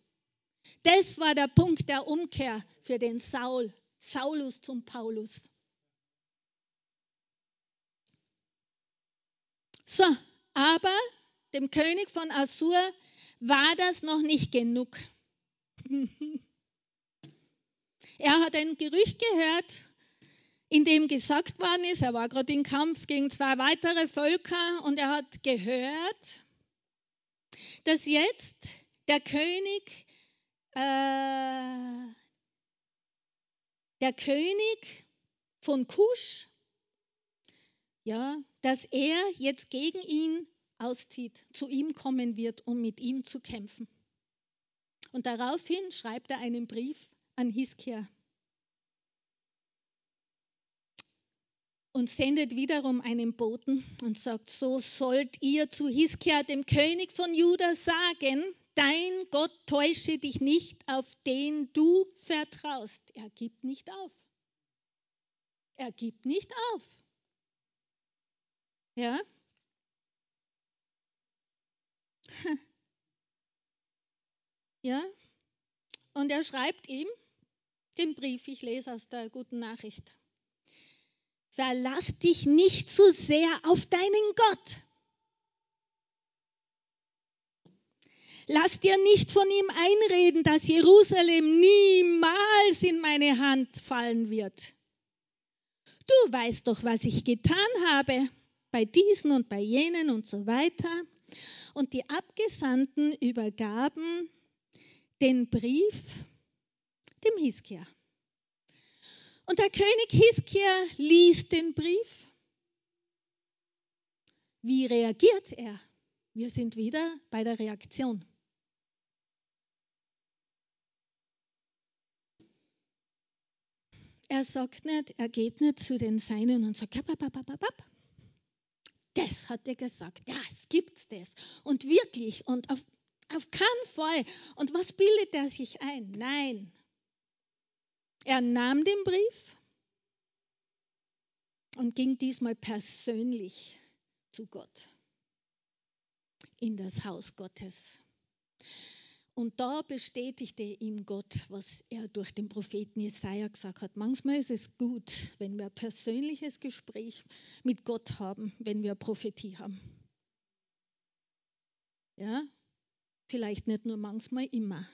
Das war der Punkt der Umkehr für den Saul, Saulus zum Paulus. So, aber dem König von Assur war das noch nicht genug. er hat ein Gerücht gehört, in dem gesagt worden ist, er war gerade im Kampf gegen zwei weitere Völker und er hat gehört, dass jetzt der König, äh, der König von Kusch, ja, dass er jetzt gegen ihn auszieht, zu ihm kommen wird, um mit ihm zu kämpfen. Und daraufhin schreibt er einen Brief an Hiskia und sendet wiederum einen Boten und sagt, so sollt ihr zu Hiskia, dem König von Juda, sagen, dein Gott täusche dich nicht, auf den du vertraust. Er gibt nicht auf. Er gibt nicht auf. Ja, Ja? Und er schreibt ihm den Brief, ich lese aus der guten Nachricht. Verlass dich nicht zu sehr auf deinen Gott. Lass dir nicht von ihm einreden, dass Jerusalem niemals in meine Hand fallen wird. Du weißt doch, was ich getan habe bei diesen und bei jenen und so weiter. Und die Abgesandten übergaben den Brief dem Hiskia. Und der König Hiskia liest den Brief. Wie reagiert er? Wir sind wieder bei der Reaktion. Er sagt nicht, er geht nicht zu den Seinen und sagt, das hat er gesagt. Ja, es gibt das. Und wirklich, und auf, auf keinen Fall. Und was bildet er sich ein? Nein. Er nahm den Brief und ging diesmal persönlich zu Gott in das Haus Gottes. Und da bestätigte ihm Gott, was er durch den Propheten Jesaja gesagt hat. Manchmal ist es gut, wenn wir ein persönliches Gespräch mit Gott haben, wenn wir Prophetie haben. Ja, vielleicht nicht nur manchmal, immer.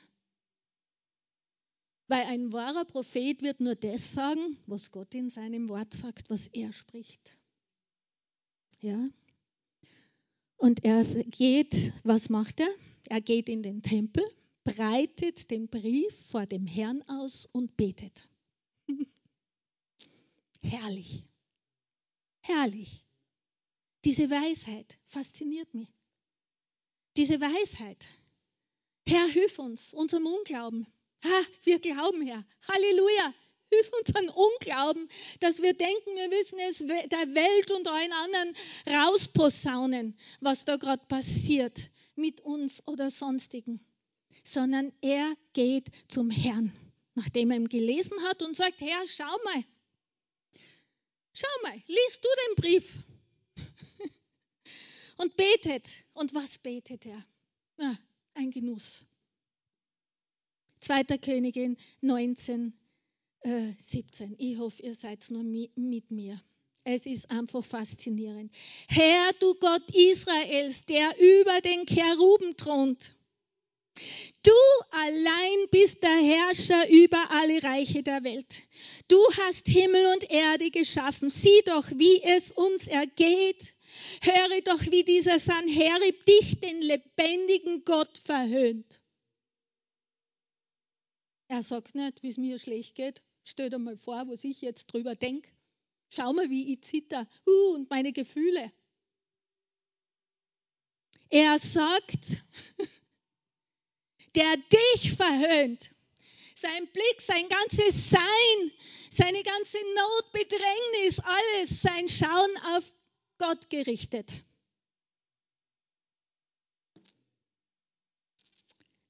Weil ein wahrer Prophet wird nur das sagen, was Gott in seinem Wort sagt, was er spricht. Ja. Und er geht, was macht er? Er geht in den Tempel, breitet den Brief vor dem Herrn aus und betet. Herrlich. Herrlich. Diese Weisheit fasziniert mich. Diese Weisheit. Herr, hilf uns, unserem Unglauben. Ha, wir glauben, Herr. Halleluja. Hilf unseren Unglauben, dass wir denken, wir müssen es der Welt und allen anderen rausposaunen, was da gerade passiert mit uns oder sonstigen, sondern er geht zum Herrn, nachdem er ihn gelesen hat und sagt, Herr, schau mal, schau mal, liest du den Brief und betet. Und was betet er? Ah, ein Genuss. Zweiter Königin 19, äh, 17. Ich hoffe, ihr seid nur mit mir. Es ist einfach faszinierend. Herr, du Gott Israels, der über den Cheruben thront. Du allein bist der Herrscher über alle Reiche der Welt. Du hast Himmel und Erde geschaffen. Sieh doch, wie es uns ergeht. Höre doch, wie dieser Sanherib dich, den lebendigen Gott, verhöhnt. Er sagt nicht, wie es mir schlecht geht. Stell dir mal vor, was ich jetzt drüber denke. Schau mal, wie ich zitter uh, und meine Gefühle. Er sagt, der dich verhöhnt, sein Blick, sein ganzes Sein, seine ganze Not, Bedrängnis, alles, sein Schauen auf Gott gerichtet.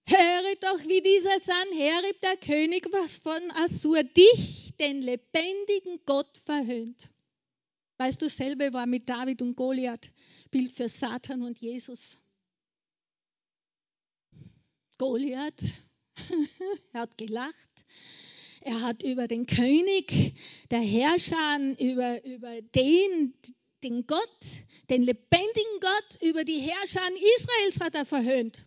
Höre doch, wie dieser Sanherib, der König von Assur, dich, den lebendigen Gott, verhöhnt. Weißt du, selber war mit David und Goliath Bild für Satan und Jesus. Goliath, er hat gelacht. Er hat über den König der Herrscher, über, über den, den Gott, den lebendigen Gott, über die Herrscher Israels hat er verhöhnt.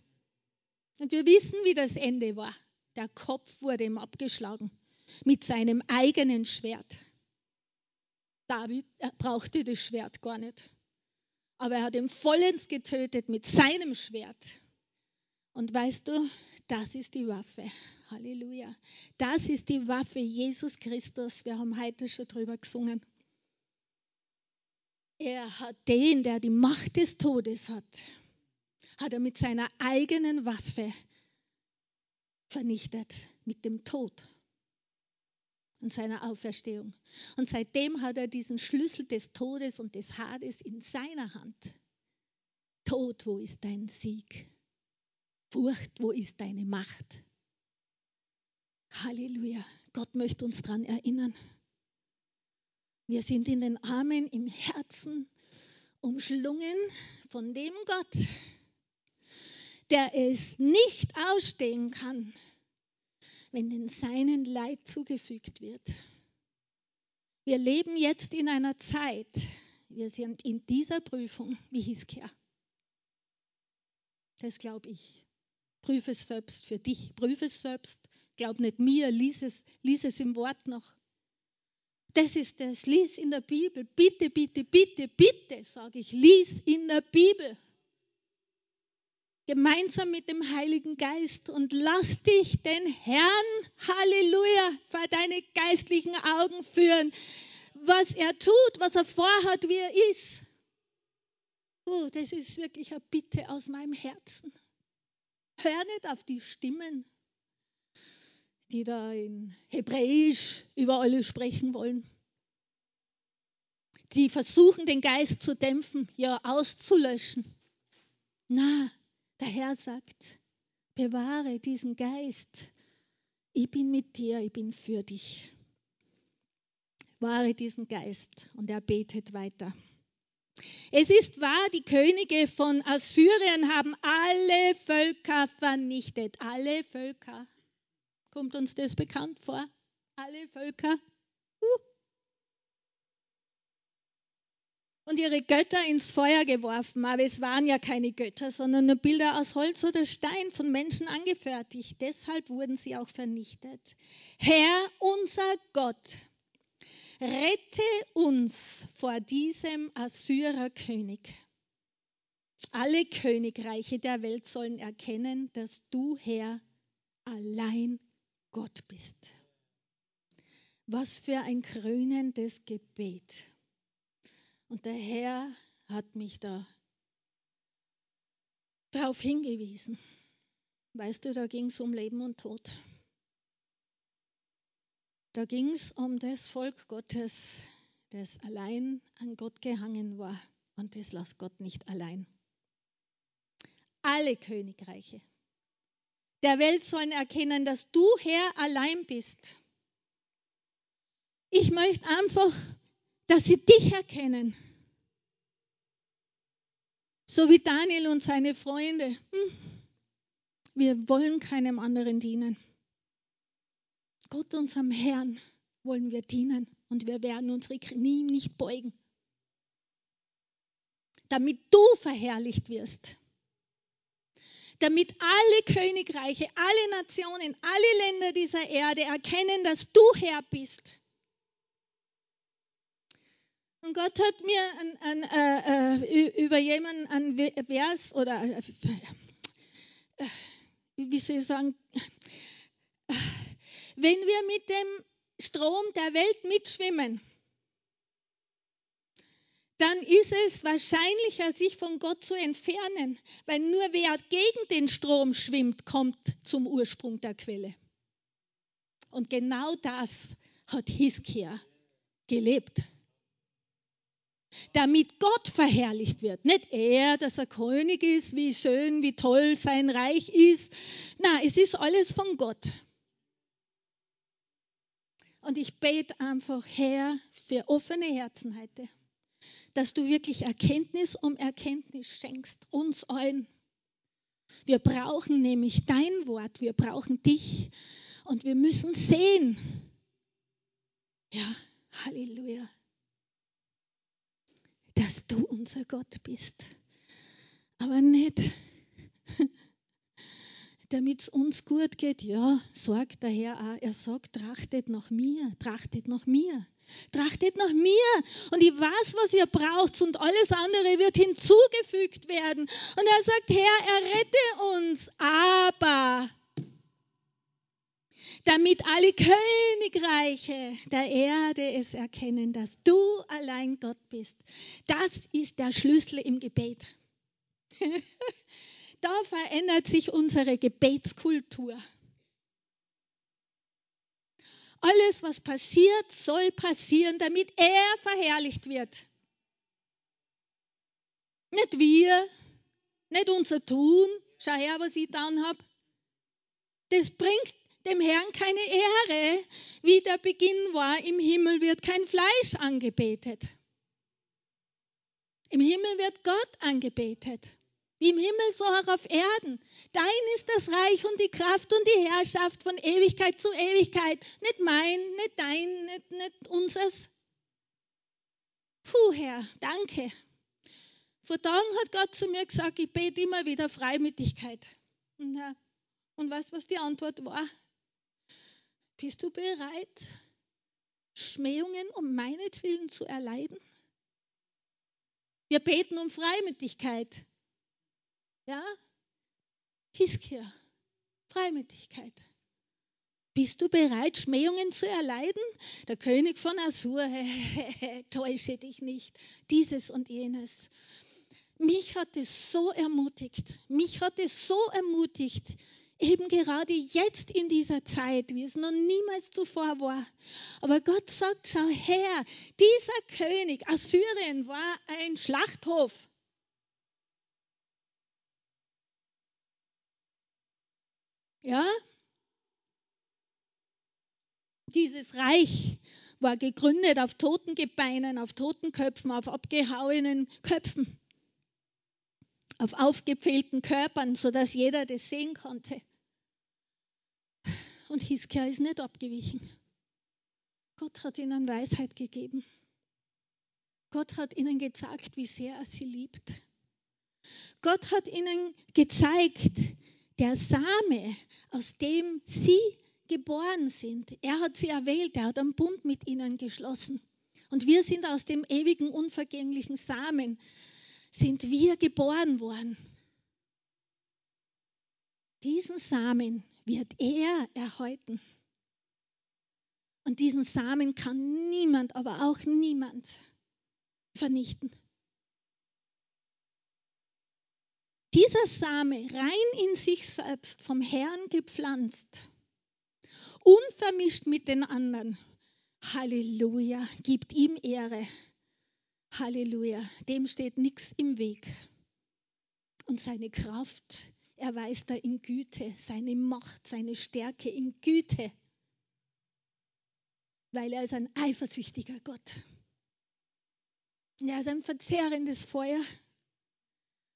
Und wir wissen, wie das Ende war. Der Kopf wurde ihm abgeschlagen mit seinem eigenen Schwert. David brauchte das Schwert gar nicht. Aber er hat ihn vollends getötet mit seinem Schwert. Und weißt du, das ist die Waffe. Halleluja. Das ist die Waffe Jesus Christus. Wir haben heute schon drüber gesungen. Er hat den, der die Macht des Todes hat, hat er mit seiner eigenen Waffe vernichtet, mit dem Tod und seiner Auferstehung. Und seitdem hat er diesen Schlüssel des Todes und des Hades in seiner Hand. Tod, wo ist dein Sieg? Furcht, wo ist deine Macht? Halleluja. Gott möchte uns daran erinnern. Wir sind in den Armen, im Herzen umschlungen von dem Gott, der es nicht ausstehen kann, wenn den Seinen Leid zugefügt wird. Wir leben jetzt in einer Zeit, wir sind in dieser Prüfung wie Hiskia. Das glaube ich. Prüfe es selbst für dich, prüfe es selbst. Glaub nicht mir, lies es, lies es im Wort noch. Das ist das, lies in der Bibel. Bitte, bitte, bitte, bitte, sage ich, lies in der Bibel gemeinsam mit dem Heiligen Geist und lass dich den Herrn, Halleluja, vor deine geistlichen Augen führen, was er tut, was er vorhat, wie er ist. Oh, das ist wirklich eine Bitte aus meinem Herzen. Hör nicht auf die Stimmen, die da in Hebräisch über alles sprechen wollen. Die versuchen, den Geist zu dämpfen, ja auszulöschen. Na, der Herr sagt, bewahre diesen Geist. Ich bin mit dir, ich bin für dich. wahre diesen Geist. Und er betet weiter. Es ist wahr, die Könige von Assyrien haben alle Völker vernichtet. Alle Völker. Kommt uns das bekannt vor? Alle Völker. Uh. Und ihre Götter ins Feuer geworfen. Aber es waren ja keine Götter, sondern nur Bilder aus Holz oder Stein von Menschen angefertigt. Deshalb wurden sie auch vernichtet. Herr, unser Gott, rette uns vor diesem Assyrerkönig. Alle Königreiche der Welt sollen erkennen, dass du, Herr, allein Gott bist. Was für ein krönendes Gebet. Und der Herr hat mich da darauf hingewiesen. Weißt du, da ging es um Leben und Tod. Da ging es um das Volk Gottes, das allein an Gott gehangen war. Und das lässt Gott nicht allein. Alle Königreiche der Welt sollen erkennen, dass du Herr allein bist. Ich möchte einfach, dass sie dich erkennen. So wie Daniel und seine Freunde. Hm. Wir wollen keinem anderen dienen. Gott, unserem Herrn, wollen wir dienen und wir werden unsere Knie nicht beugen, damit du verherrlicht wirst, damit alle Königreiche, alle Nationen, alle Länder dieser Erde erkennen, dass du Herr bist. Und Gott hat mir an, an, äh, äh über jemanden ein Vers oder äh, äh, wie soll ich sagen, wenn wir mit dem Strom der Welt mitschwimmen, dann ist es wahrscheinlicher, sich von Gott zu entfernen, weil nur wer gegen den Strom schwimmt, kommt zum Ursprung der Quelle. Und genau das hat Hiskia gelebt. Damit Gott verherrlicht wird. Nicht er, dass er König ist, wie schön, wie toll sein Reich ist. Na, es ist alles von Gott. Und ich bete einfach, Herr, für offene Herzen heute, dass du wirklich Erkenntnis um Erkenntnis schenkst, uns allen. Wir brauchen nämlich dein Wort, wir brauchen dich und wir müssen sehen. Ja, Halleluja. Dass du unser Gott bist. Aber nicht damit es uns gut geht. Ja, sorgt der Herr auch. Er sagt, trachtet nach mir, trachtet nach mir. Trachtet nach mir und ich weiß, was ihr braucht und alles andere wird hinzugefügt werden. Und er sagt, Herr, errette uns, aber damit alle Königreiche der Erde es erkennen, dass du allein Gott bist. Das ist der Schlüssel im Gebet. Da verändert sich unsere Gebetskultur. Alles, was passiert, soll passieren, damit er verherrlicht wird. Nicht wir, nicht unser Tun. Schau her, was ich dann habe. Das bringt dem Herrn keine Ehre, wie der Beginn war. Im Himmel wird kein Fleisch angebetet. Im Himmel wird Gott angebetet. Wie im Himmel, so auch auf Erden. Dein ist das Reich und die Kraft und die Herrschaft von Ewigkeit zu Ewigkeit. Nicht mein, nicht dein, nicht, nicht unseres. Puh, Herr, danke. Vor Tagen hat Gott zu mir gesagt, ich bete immer wieder Freimütigkeit. Und, und weißt was die Antwort war? Bist du bereit, Schmähungen um meinetwillen zu erleiden? Wir beten um Freimütigkeit. Ja? Hiskia, Freimütigkeit. Bist du bereit, Schmähungen zu erleiden? Der König von Assur, täusche dich nicht, dieses und jenes. Mich hat es so ermutigt, mich hat es so ermutigt, eben gerade jetzt in dieser Zeit, wie es noch niemals zuvor war. Aber Gott sagt, schau her, dieser König, Assyrien war ein Schlachthof. Ja? Dieses Reich war gegründet auf toten Gebeinen, auf toten Köpfen, auf abgehauenen Köpfen, auf aufgepfählten Körpern, sodass jeder das sehen konnte. Und Hiskia ist nicht abgewichen. Gott hat ihnen Weisheit gegeben. Gott hat ihnen gezeigt, wie sehr er sie liebt. Gott hat ihnen gezeigt, der Same, aus dem sie geboren sind, er hat sie erwählt, er hat einen Bund mit ihnen geschlossen. Und wir sind aus dem ewigen, unvergänglichen Samen, sind wir geboren worden. Diesen Samen wird er erhalten. Und diesen Samen kann niemand, aber auch niemand vernichten. Dieser Same, rein in sich selbst, vom Herrn gepflanzt, unvermischt mit den anderen, Halleluja, gibt ihm Ehre. Halleluja, dem steht nichts im Weg. Und seine Kraft er in Güte, seine Macht, seine Stärke in Güte, weil er ist ein eifersüchtiger Gott. Er ist ein verzehrendes Feuer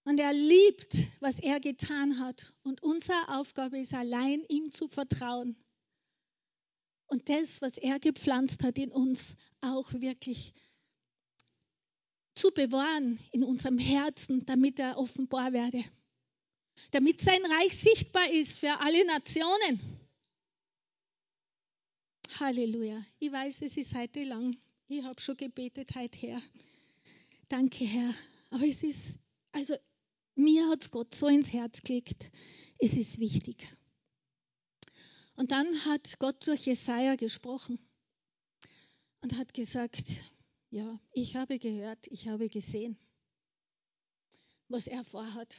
und er liebt, was er getan hat. Und unsere Aufgabe ist allein, ihm zu vertrauen. Und das, was er gepflanzt hat in uns, auch wirklich zu bewahren in unserem Herzen, damit er offenbar werde. Damit sein Reich sichtbar ist für alle Nationen. Halleluja. Ich weiß, es ist heute lang. Ich habe schon gebetet heute her. Danke, Herr. Aber es ist, also mir hat es Gott so ins Herz gelegt. Es ist wichtig. Und dann hat Gott durch Jesaja gesprochen und hat gesagt: Ja, ich habe gehört, ich habe gesehen, was er vorhat.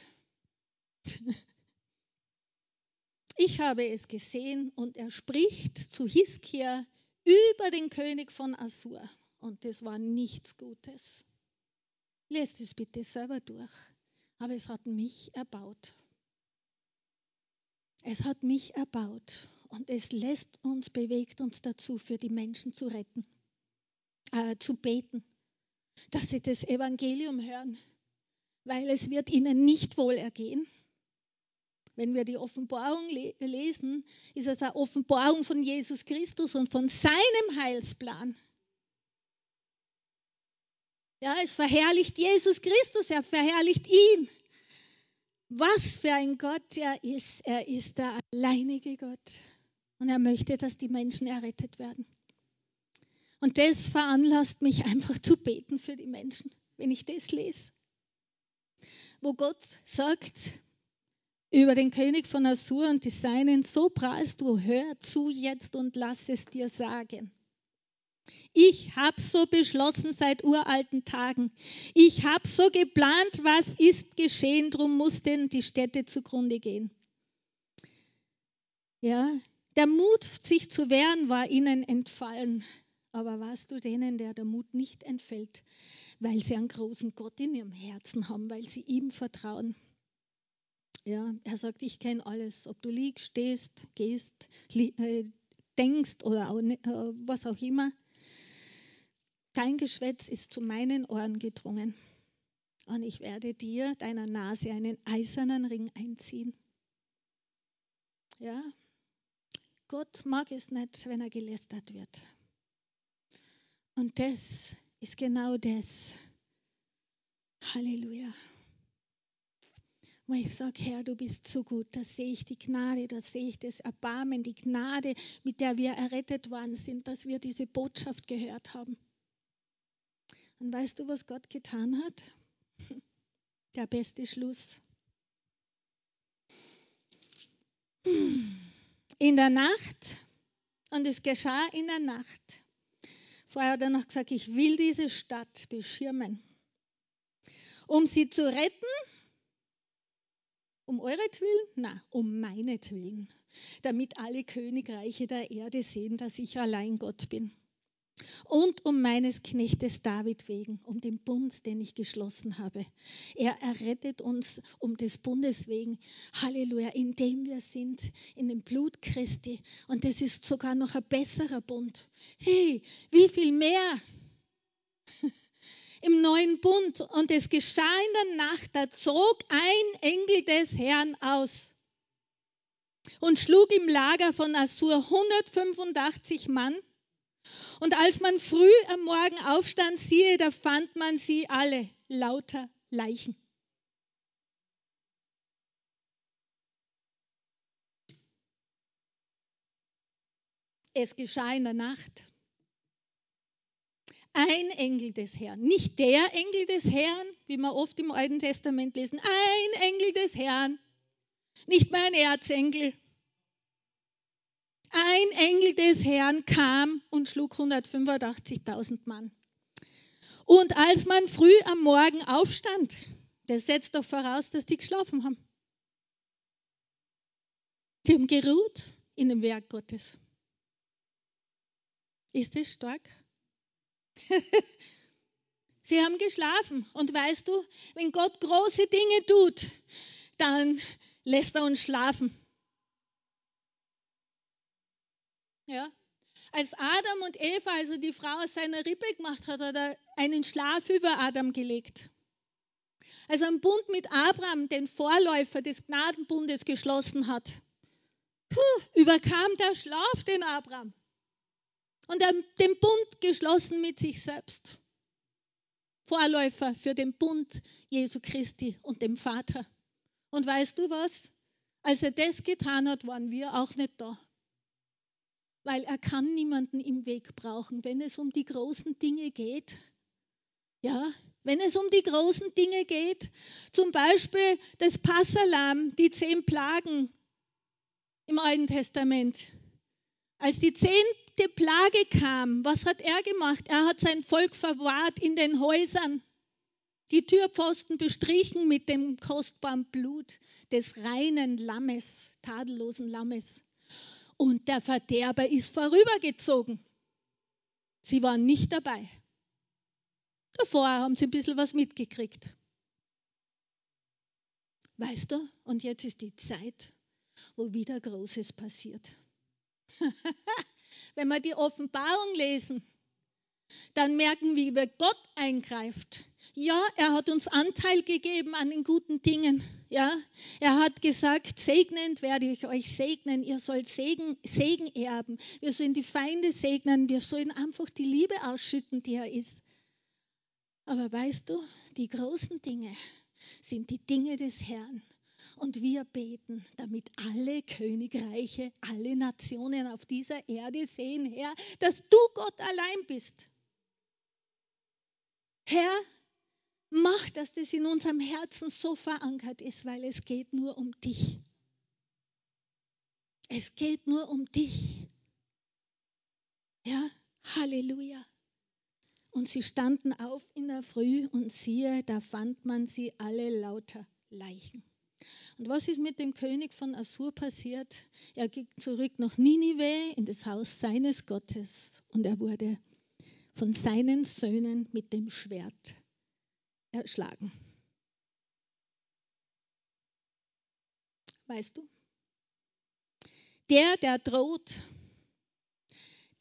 Ich habe es gesehen und er spricht zu Hiskia über den König von Assur. Und das war nichts Gutes. Lest es bitte selber durch. Aber es hat mich erbaut. Es hat mich erbaut und es lässt uns, bewegt uns dazu, für die Menschen zu retten, äh, zu beten, dass sie das Evangelium hören, weil es wird ihnen nicht wohl ergehen. Wenn wir die Offenbarung le lesen, ist es eine Offenbarung von Jesus Christus und von seinem Heilsplan. Ja, es verherrlicht Jesus Christus, er verherrlicht ihn. Was für ein Gott er ist. Er ist der alleinige Gott. Und er möchte, dass die Menschen errettet werden. Und das veranlasst mich einfach zu beten für die Menschen, wenn ich das lese. Wo Gott sagt über den König von Assur und die Seinen, so prahlst du, hör zu jetzt und lass es dir sagen. Ich habe so beschlossen seit uralten Tagen. Ich habe so geplant, was ist geschehen, drum mussten die Städte zugrunde gehen. Ja, der Mut, sich zu wehren, war ihnen entfallen. Aber warst du denen, der der Mut nicht entfällt, weil sie einen großen Gott in ihrem Herzen haben, weil sie ihm vertrauen? Ja, er sagt, ich kenne alles. Ob du liegst, stehst, gehst, äh, denkst oder auch, äh, was auch immer. Kein Geschwätz ist zu meinen Ohren gedrungen. Und ich werde dir, deiner Nase, einen eisernen Ring einziehen. Ja, Gott mag es nicht, wenn er gelästert wird. Und das ist genau das. Halleluja. Wo ich sage, Herr, du bist so gut, da sehe ich die Gnade, da sehe ich das Erbarmen, die Gnade, mit der wir errettet worden sind, dass wir diese Botschaft gehört haben. Und weißt du, was Gott getan hat? Der beste Schluss. In der Nacht, und es geschah in der Nacht. Vorher hat er noch gesagt, ich will diese Stadt beschirmen, um sie zu retten. Um euretwillen? Na, um meinetwillen, damit alle Königreiche der Erde sehen, dass ich allein Gott bin. und um meines Knechtes David wegen, um den Bund, den ich geschlossen habe. Er errettet uns um des Bundes wegen. Halleluja, indem wir sind in dem Blut Christi. Und das ist sogar noch ein besserer Bund. Hey, wie viel mehr? Im neuen Bund. Und es geschah in der Nacht, da zog ein Engel des Herrn aus und schlug im Lager von Assur 185 Mann und als man früh am Morgen aufstand, siehe, da fand man sie alle, lauter Leichen. Es geschah in der Nacht. Ein Engel des Herrn, nicht der Engel des Herrn, wie wir oft im Alten Testament lesen, ein Engel des Herrn, nicht mein Erzengel, ein Engel des Herrn kam und schlug 185.000 Mann. Und als man früh am Morgen aufstand, das setzt doch voraus, dass die geschlafen haben. Sie haben geruht in dem Werk Gottes. Ist das stark? Sie haben geschlafen. Und weißt du, wenn Gott große Dinge tut, dann lässt er uns schlafen. Ja? Als Adam und Eva, also die Frau aus seiner Rippe gemacht hat, hat er einen Schlaf über Adam gelegt. Als er einen Bund mit Abraham, den Vorläufer des Gnadenbundes, geschlossen hat, puh, überkam der Schlaf den Abraham. Und er hat den Bund geschlossen mit sich selbst. Vorläufer für den Bund Jesu Christi und dem Vater. Und weißt du was? Als er das getan hat, waren wir auch nicht da weil er kann niemanden im Weg brauchen, wenn es um die großen Dinge geht. Ja, wenn es um die großen Dinge geht, zum Beispiel das Passalam, die zehn Plagen im Alten Testament. Als die zehnte Plage kam, was hat er gemacht? Er hat sein Volk verwahrt in den Häusern, die Türpfosten bestrichen mit dem kostbaren Blut des reinen Lammes, tadellosen Lammes und der Verderber ist vorübergezogen. Sie waren nicht dabei. Davor haben sie ein bisschen was mitgekriegt. Weißt du, und jetzt ist die Zeit, wo wieder Großes passiert. Wenn wir die Offenbarung lesen, dann merken wir, wie Gott eingreift. Ja, er hat uns Anteil gegeben an den guten Dingen. Ja, er hat gesagt, segnend werde ich euch segnen. Ihr sollt Segen, Segen erben. Wir sollen die Feinde segnen. Wir sollen einfach die Liebe ausschütten, die er ist. Aber weißt du, die großen Dinge sind die Dinge des Herrn. Und wir beten, damit alle Königreiche, alle Nationen auf dieser Erde sehen, Herr, dass du Gott allein bist. Herr, Mach, dass das in unserem Herzen so verankert ist, weil es geht nur um dich. Es geht nur um dich. Ja, Halleluja. Und sie standen auf in der Früh und siehe, da fand man sie alle lauter Leichen. Und was ist mit dem König von Assur passiert? Er ging zurück nach Ninive in das Haus seines Gottes und er wurde von seinen Söhnen mit dem Schwert erschlagen. Weißt du? Der, der droht,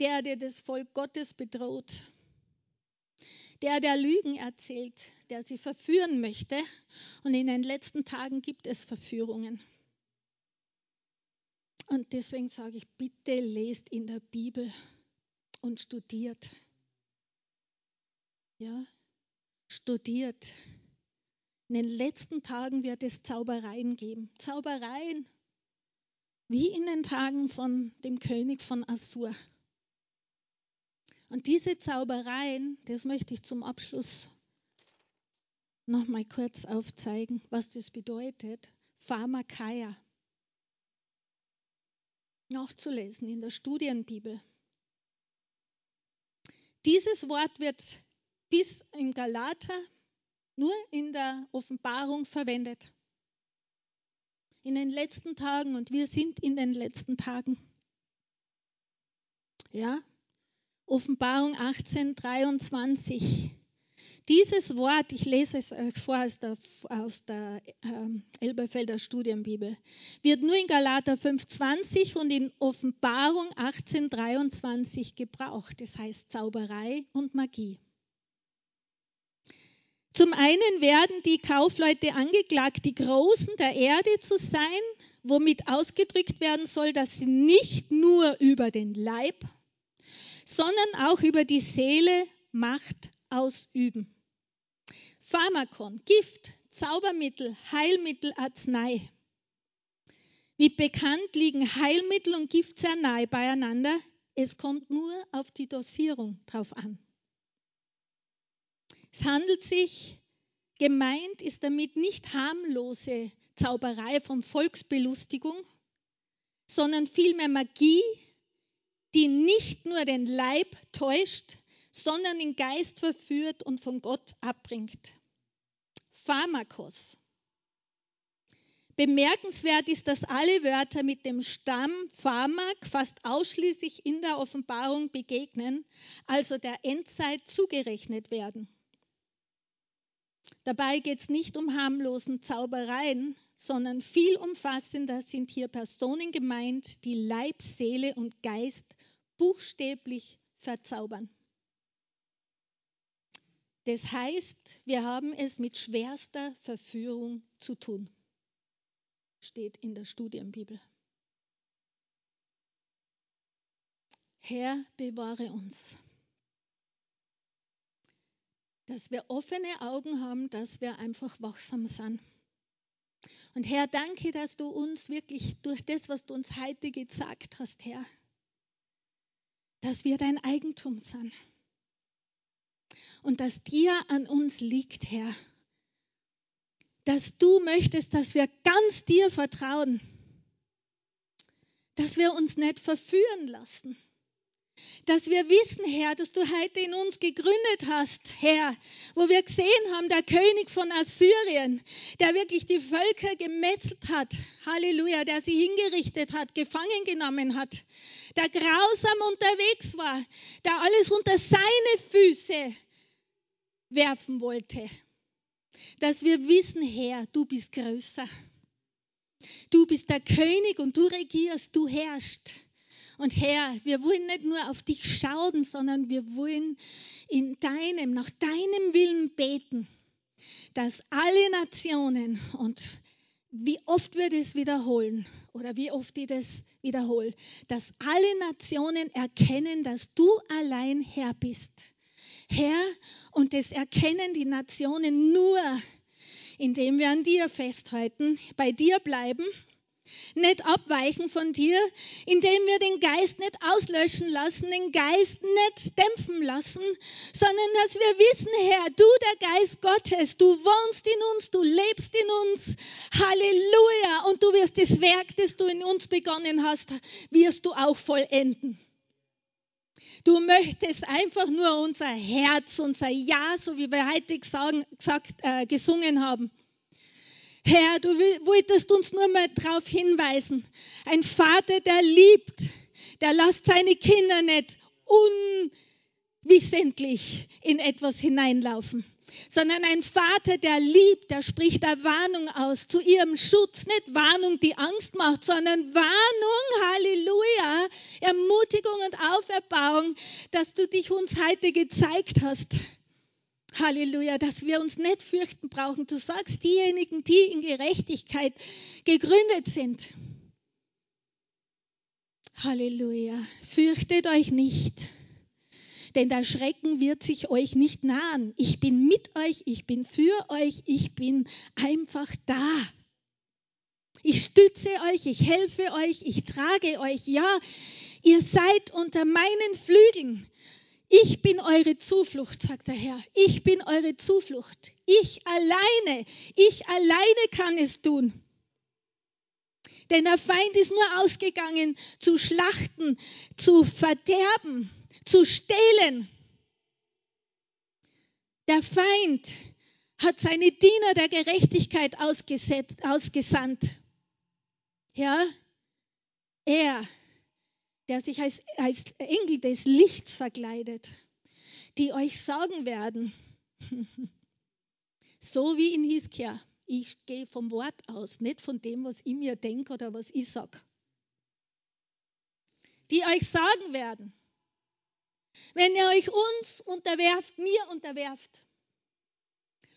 der, der das Volk Gottes bedroht, der, der Lügen erzählt, der sie verführen möchte. Und in den letzten Tagen gibt es Verführungen. Und deswegen sage ich, bitte lest in der Bibel und studiert. Ja, studiert. In den letzten Tagen wird es Zaubereien geben. Zaubereien, wie in den Tagen von dem König von Assur. Und diese Zaubereien, das möchte ich zum Abschluss noch mal kurz aufzeigen, was das bedeutet. Pharmakeia. Nachzulesen in der Studienbibel. Dieses Wort wird bis im Galater nur in der Offenbarung verwendet. In den letzten Tagen und wir sind in den letzten Tagen. Ja? Offenbarung 18, 23. Dieses Wort, ich lese es euch vor aus der, aus der ähm, Elberfelder Studienbibel, wird nur in Galater 5,20 und in Offenbarung 18,23 gebraucht. Das heißt Zauberei und Magie. Zum einen werden die Kaufleute angeklagt, die Großen der Erde zu sein, womit ausgedrückt werden soll, dass sie nicht nur über den Leib, sondern auch über die Seele Macht ausüben. Pharmakon, Gift, Zaubermittel, Heilmittel, Arznei. Wie bekannt liegen Heilmittel und Gift sehr nahe beieinander. Es kommt nur auf die Dosierung drauf an. Es handelt sich, gemeint ist damit nicht harmlose Zauberei von Volksbelustigung, sondern vielmehr Magie, die nicht nur den Leib täuscht, sondern den Geist verführt und von Gott abbringt. Pharmakos. Bemerkenswert ist, dass alle Wörter mit dem Stamm Pharmak fast ausschließlich in der Offenbarung begegnen, also der Endzeit zugerechnet werden. Dabei geht es nicht um harmlosen Zaubereien, sondern viel umfassender sind hier Personen gemeint, die Leib, Seele und Geist buchstäblich verzaubern. Das heißt, wir haben es mit schwerster Verführung zu tun. Steht in der Studienbibel. Herr, bewahre uns, dass wir offene Augen haben, dass wir einfach wachsam sind. Und Herr, danke, dass du uns wirklich durch das, was du uns heute gesagt hast, Herr, dass wir dein Eigentum sind. Und dass dir an uns liegt, Herr. Dass du möchtest, dass wir ganz dir vertrauen, dass wir uns nicht verführen lassen, dass wir wissen, Herr, dass du heute in uns gegründet hast, Herr, wo wir gesehen haben, der König von Assyrien, der wirklich die Völker gemetzelt hat, Halleluja, der sie hingerichtet hat, gefangen genommen hat, der grausam unterwegs war, der alles unter seine Füße werfen wollte. Dass wir wissen, Herr, du bist größer. Du bist der König und du regierst, du herrschst. Und Herr, wir wollen nicht nur auf dich schauen, sondern wir wollen in deinem, nach deinem Willen beten, dass alle Nationen und wie oft wir das wiederholen oder wie oft ich das wiederhole, dass alle Nationen erkennen, dass du allein Herr bist. Herr, und das erkennen die Nationen nur, indem wir an dir festhalten, bei dir bleiben, nicht abweichen von dir, indem wir den Geist nicht auslöschen lassen, den Geist nicht dämpfen lassen, sondern dass wir wissen, Herr, du der Geist Gottes, du wohnst in uns, du lebst in uns. Halleluja. Und du wirst das Werk, das du in uns begonnen hast, wirst du auch vollenden. Du möchtest einfach nur unser Herz, unser Ja, so wie wir heute gesagt, äh, gesungen haben. Herr, du wolltest uns nur mal darauf hinweisen. Ein Vater, der liebt, der lässt seine Kinder nicht unwissentlich in etwas hineinlaufen sondern ein Vater, der liebt, der spricht der Warnung aus zu ihrem Schutz. Nicht Warnung, die Angst macht, sondern Warnung, Halleluja, Ermutigung und Auferbauung, dass du dich uns heute gezeigt hast. Halleluja, dass wir uns nicht fürchten brauchen. Du sagst, diejenigen, die in Gerechtigkeit gegründet sind. Halleluja, fürchtet euch nicht denn der Schrecken wird sich euch nicht nahen. Ich bin mit euch, ich bin für euch, ich bin einfach da. Ich stütze euch, ich helfe euch, ich trage euch. Ja, ihr seid unter meinen Flügeln. Ich bin eure Zuflucht, sagt der Herr. Ich bin eure Zuflucht. Ich alleine, ich alleine kann es tun. Denn der Feind ist nur ausgegangen zu schlachten, zu verderben zu stehlen. Der Feind hat seine Diener der Gerechtigkeit ausgesandt. Ja, er der sich als, als Engel des Lichts verkleidet, die euch sagen werden, so wie in Hiskia, ich gehe vom Wort aus, nicht von dem, was ich mir denke oder was ich sage. Die euch sagen werden, wenn ihr euch uns unterwerft, mir unterwerft,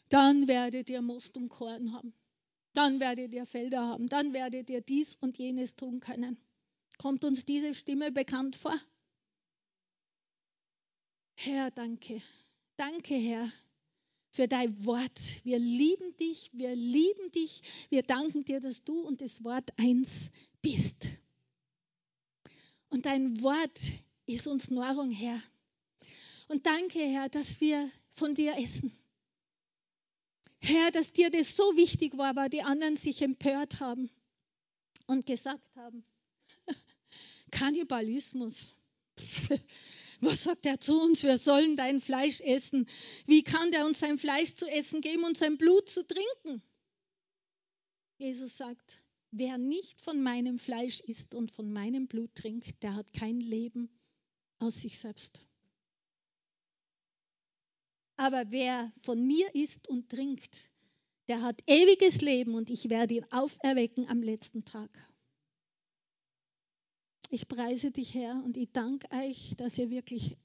dann werdet ihr Most und Korn haben. Dann werdet ihr Felder haben. Dann werdet ihr dies und jenes tun können. Kommt uns diese Stimme bekannt vor? Herr, danke. Danke, Herr, für dein Wort. Wir lieben dich, wir lieben dich. Wir danken dir, dass du und das Wort eins bist. Und dein Wort ist uns Nahrung, Herr. Und danke, Herr, dass wir von dir essen. Herr, dass dir das so wichtig war, weil die anderen sich empört haben und gesagt haben, Kannibalismus. Was sagt er zu uns? Wir sollen dein Fleisch essen. Wie kann der uns sein Fleisch zu essen geben und sein Blut zu trinken? Jesus sagt, wer nicht von meinem Fleisch isst und von meinem Blut trinkt, der hat kein Leben aus sich selbst. Aber wer von mir isst und trinkt, der hat ewiges Leben und ich werde ihn auferwecken am letzten Tag. Ich preise dich, Herr, und ich danke euch, dass ihr wirklich,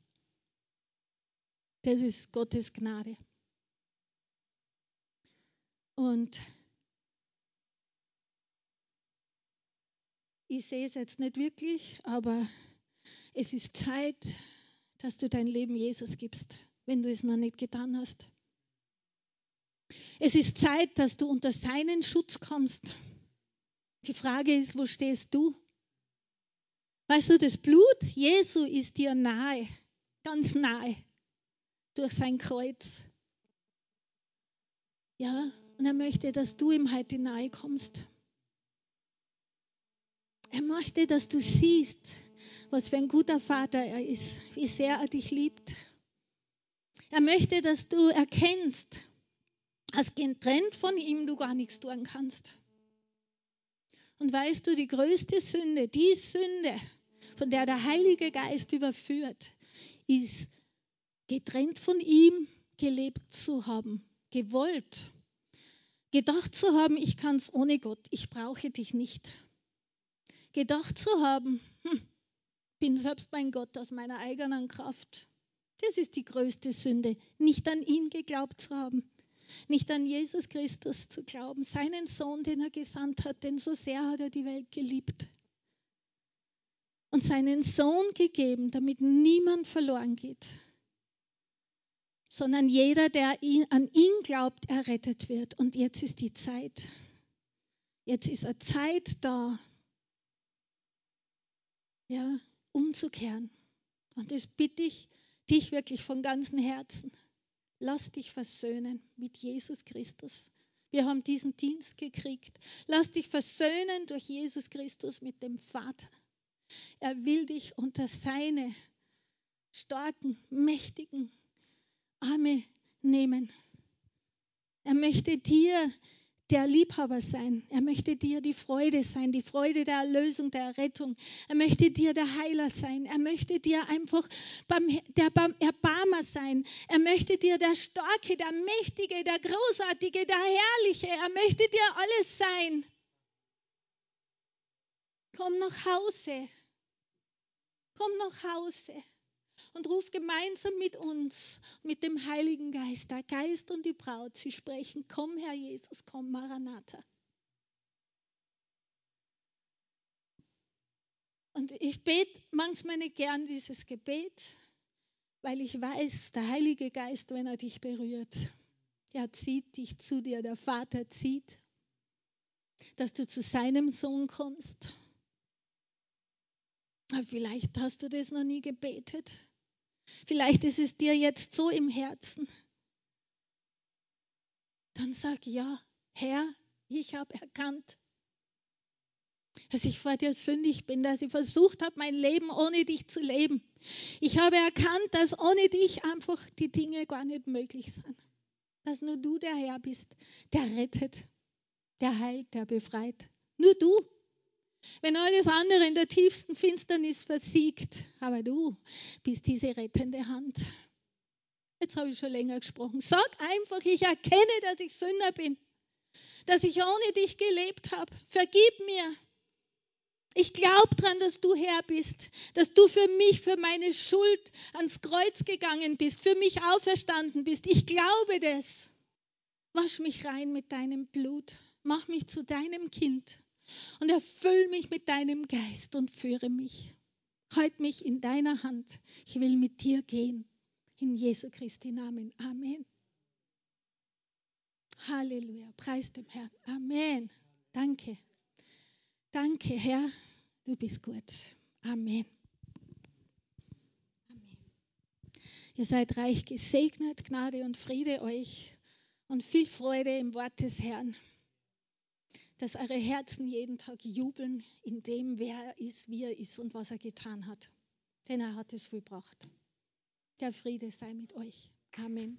das ist Gottes Gnade. Und ich sehe es jetzt nicht wirklich, aber es ist Zeit, dass du dein Leben Jesus gibst wenn du es noch nicht getan hast. Es ist Zeit, dass du unter seinen Schutz kommst. Die Frage ist, wo stehst du? Weißt du, das Blut Jesu ist dir nahe, ganz nahe, durch sein Kreuz. Ja, und er möchte, dass du ihm heute nahe kommst. Er möchte, dass du siehst, was für ein guter Vater er ist, wie sehr er dich liebt. Er möchte, dass du erkennst, dass getrennt von ihm du gar nichts tun kannst. Und weißt du, die größte Sünde, die Sünde, von der der Heilige Geist überführt, ist getrennt von ihm gelebt zu haben, gewollt, gedacht zu haben, ich kann es ohne Gott, ich brauche dich nicht. Gedacht zu haben, hm, bin selbst mein Gott aus meiner eigenen Kraft. Das ist die größte Sünde, nicht an ihn geglaubt zu haben, nicht an Jesus Christus zu glauben, seinen Sohn, den er gesandt hat, denn so sehr hat er die Welt geliebt und seinen Sohn gegeben, damit niemand verloren geht, sondern jeder, der an ihn glaubt, errettet wird. Und jetzt ist die Zeit. Jetzt ist eine Zeit da, ja, umzukehren. Und das bitte ich dich wirklich von ganzem Herzen. Lass dich versöhnen mit Jesus Christus. Wir haben diesen Dienst gekriegt. Lass dich versöhnen durch Jesus Christus mit dem Vater. Er will dich unter seine starken, mächtigen Arme nehmen. Er möchte dir der Liebhaber sein. Er möchte dir die Freude sein, die Freude der Erlösung, der Errettung. Er möchte dir der Heiler sein. Er möchte dir einfach der Erbarmer sein. Er möchte dir der Starke, der Mächtige, der Großartige, der Herrliche. Er möchte dir alles sein. Komm nach Hause. Komm nach Hause und ruf gemeinsam mit uns, mit dem Heiligen Geist, der Geist und die Braut, sie sprechen, komm Herr Jesus, komm Maranatha. Und ich bete manchmal nicht gern dieses Gebet, weil ich weiß, der Heilige Geist, wenn er dich berührt, er zieht dich zu dir, der Vater zieht, dass du zu seinem Sohn kommst. Vielleicht hast du das noch nie gebetet. Vielleicht ist es dir jetzt so im Herzen. Dann sag ja, Herr, ich habe erkannt, dass ich vor dir sündig bin, dass ich versucht habe, mein Leben ohne dich zu leben. Ich habe erkannt, dass ohne dich einfach die Dinge gar nicht möglich sind. Dass nur du der Herr bist, der rettet, der heilt, der befreit. Nur du. Wenn alles andere in der tiefsten Finsternis versiegt, aber du bist diese rettende Hand. Jetzt habe ich schon länger gesprochen. Sag einfach, ich erkenne, dass ich Sünder bin, dass ich ohne dich gelebt habe. Vergib mir. Ich glaube daran, dass du Herr bist, dass du für mich, für meine Schuld ans Kreuz gegangen bist, für mich auferstanden bist. Ich glaube das. Wasch mich rein mit deinem Blut. Mach mich zu deinem Kind und erfüll mich mit deinem Geist und führe mich. Halt mich in deiner Hand. Ich will mit dir gehen. In Jesu Christi Namen. Amen. Halleluja. Preis dem Herrn. Amen. Danke. Danke, Herr. Du bist gut. Amen. Amen. Ihr seid reich gesegnet. Gnade und Friede euch und viel Freude im Wort des Herrn. Dass eure Herzen jeden Tag jubeln in dem, wer er ist, wie er ist und was er getan hat. Denn er hat es vollbracht. Der Friede sei mit euch. Amen.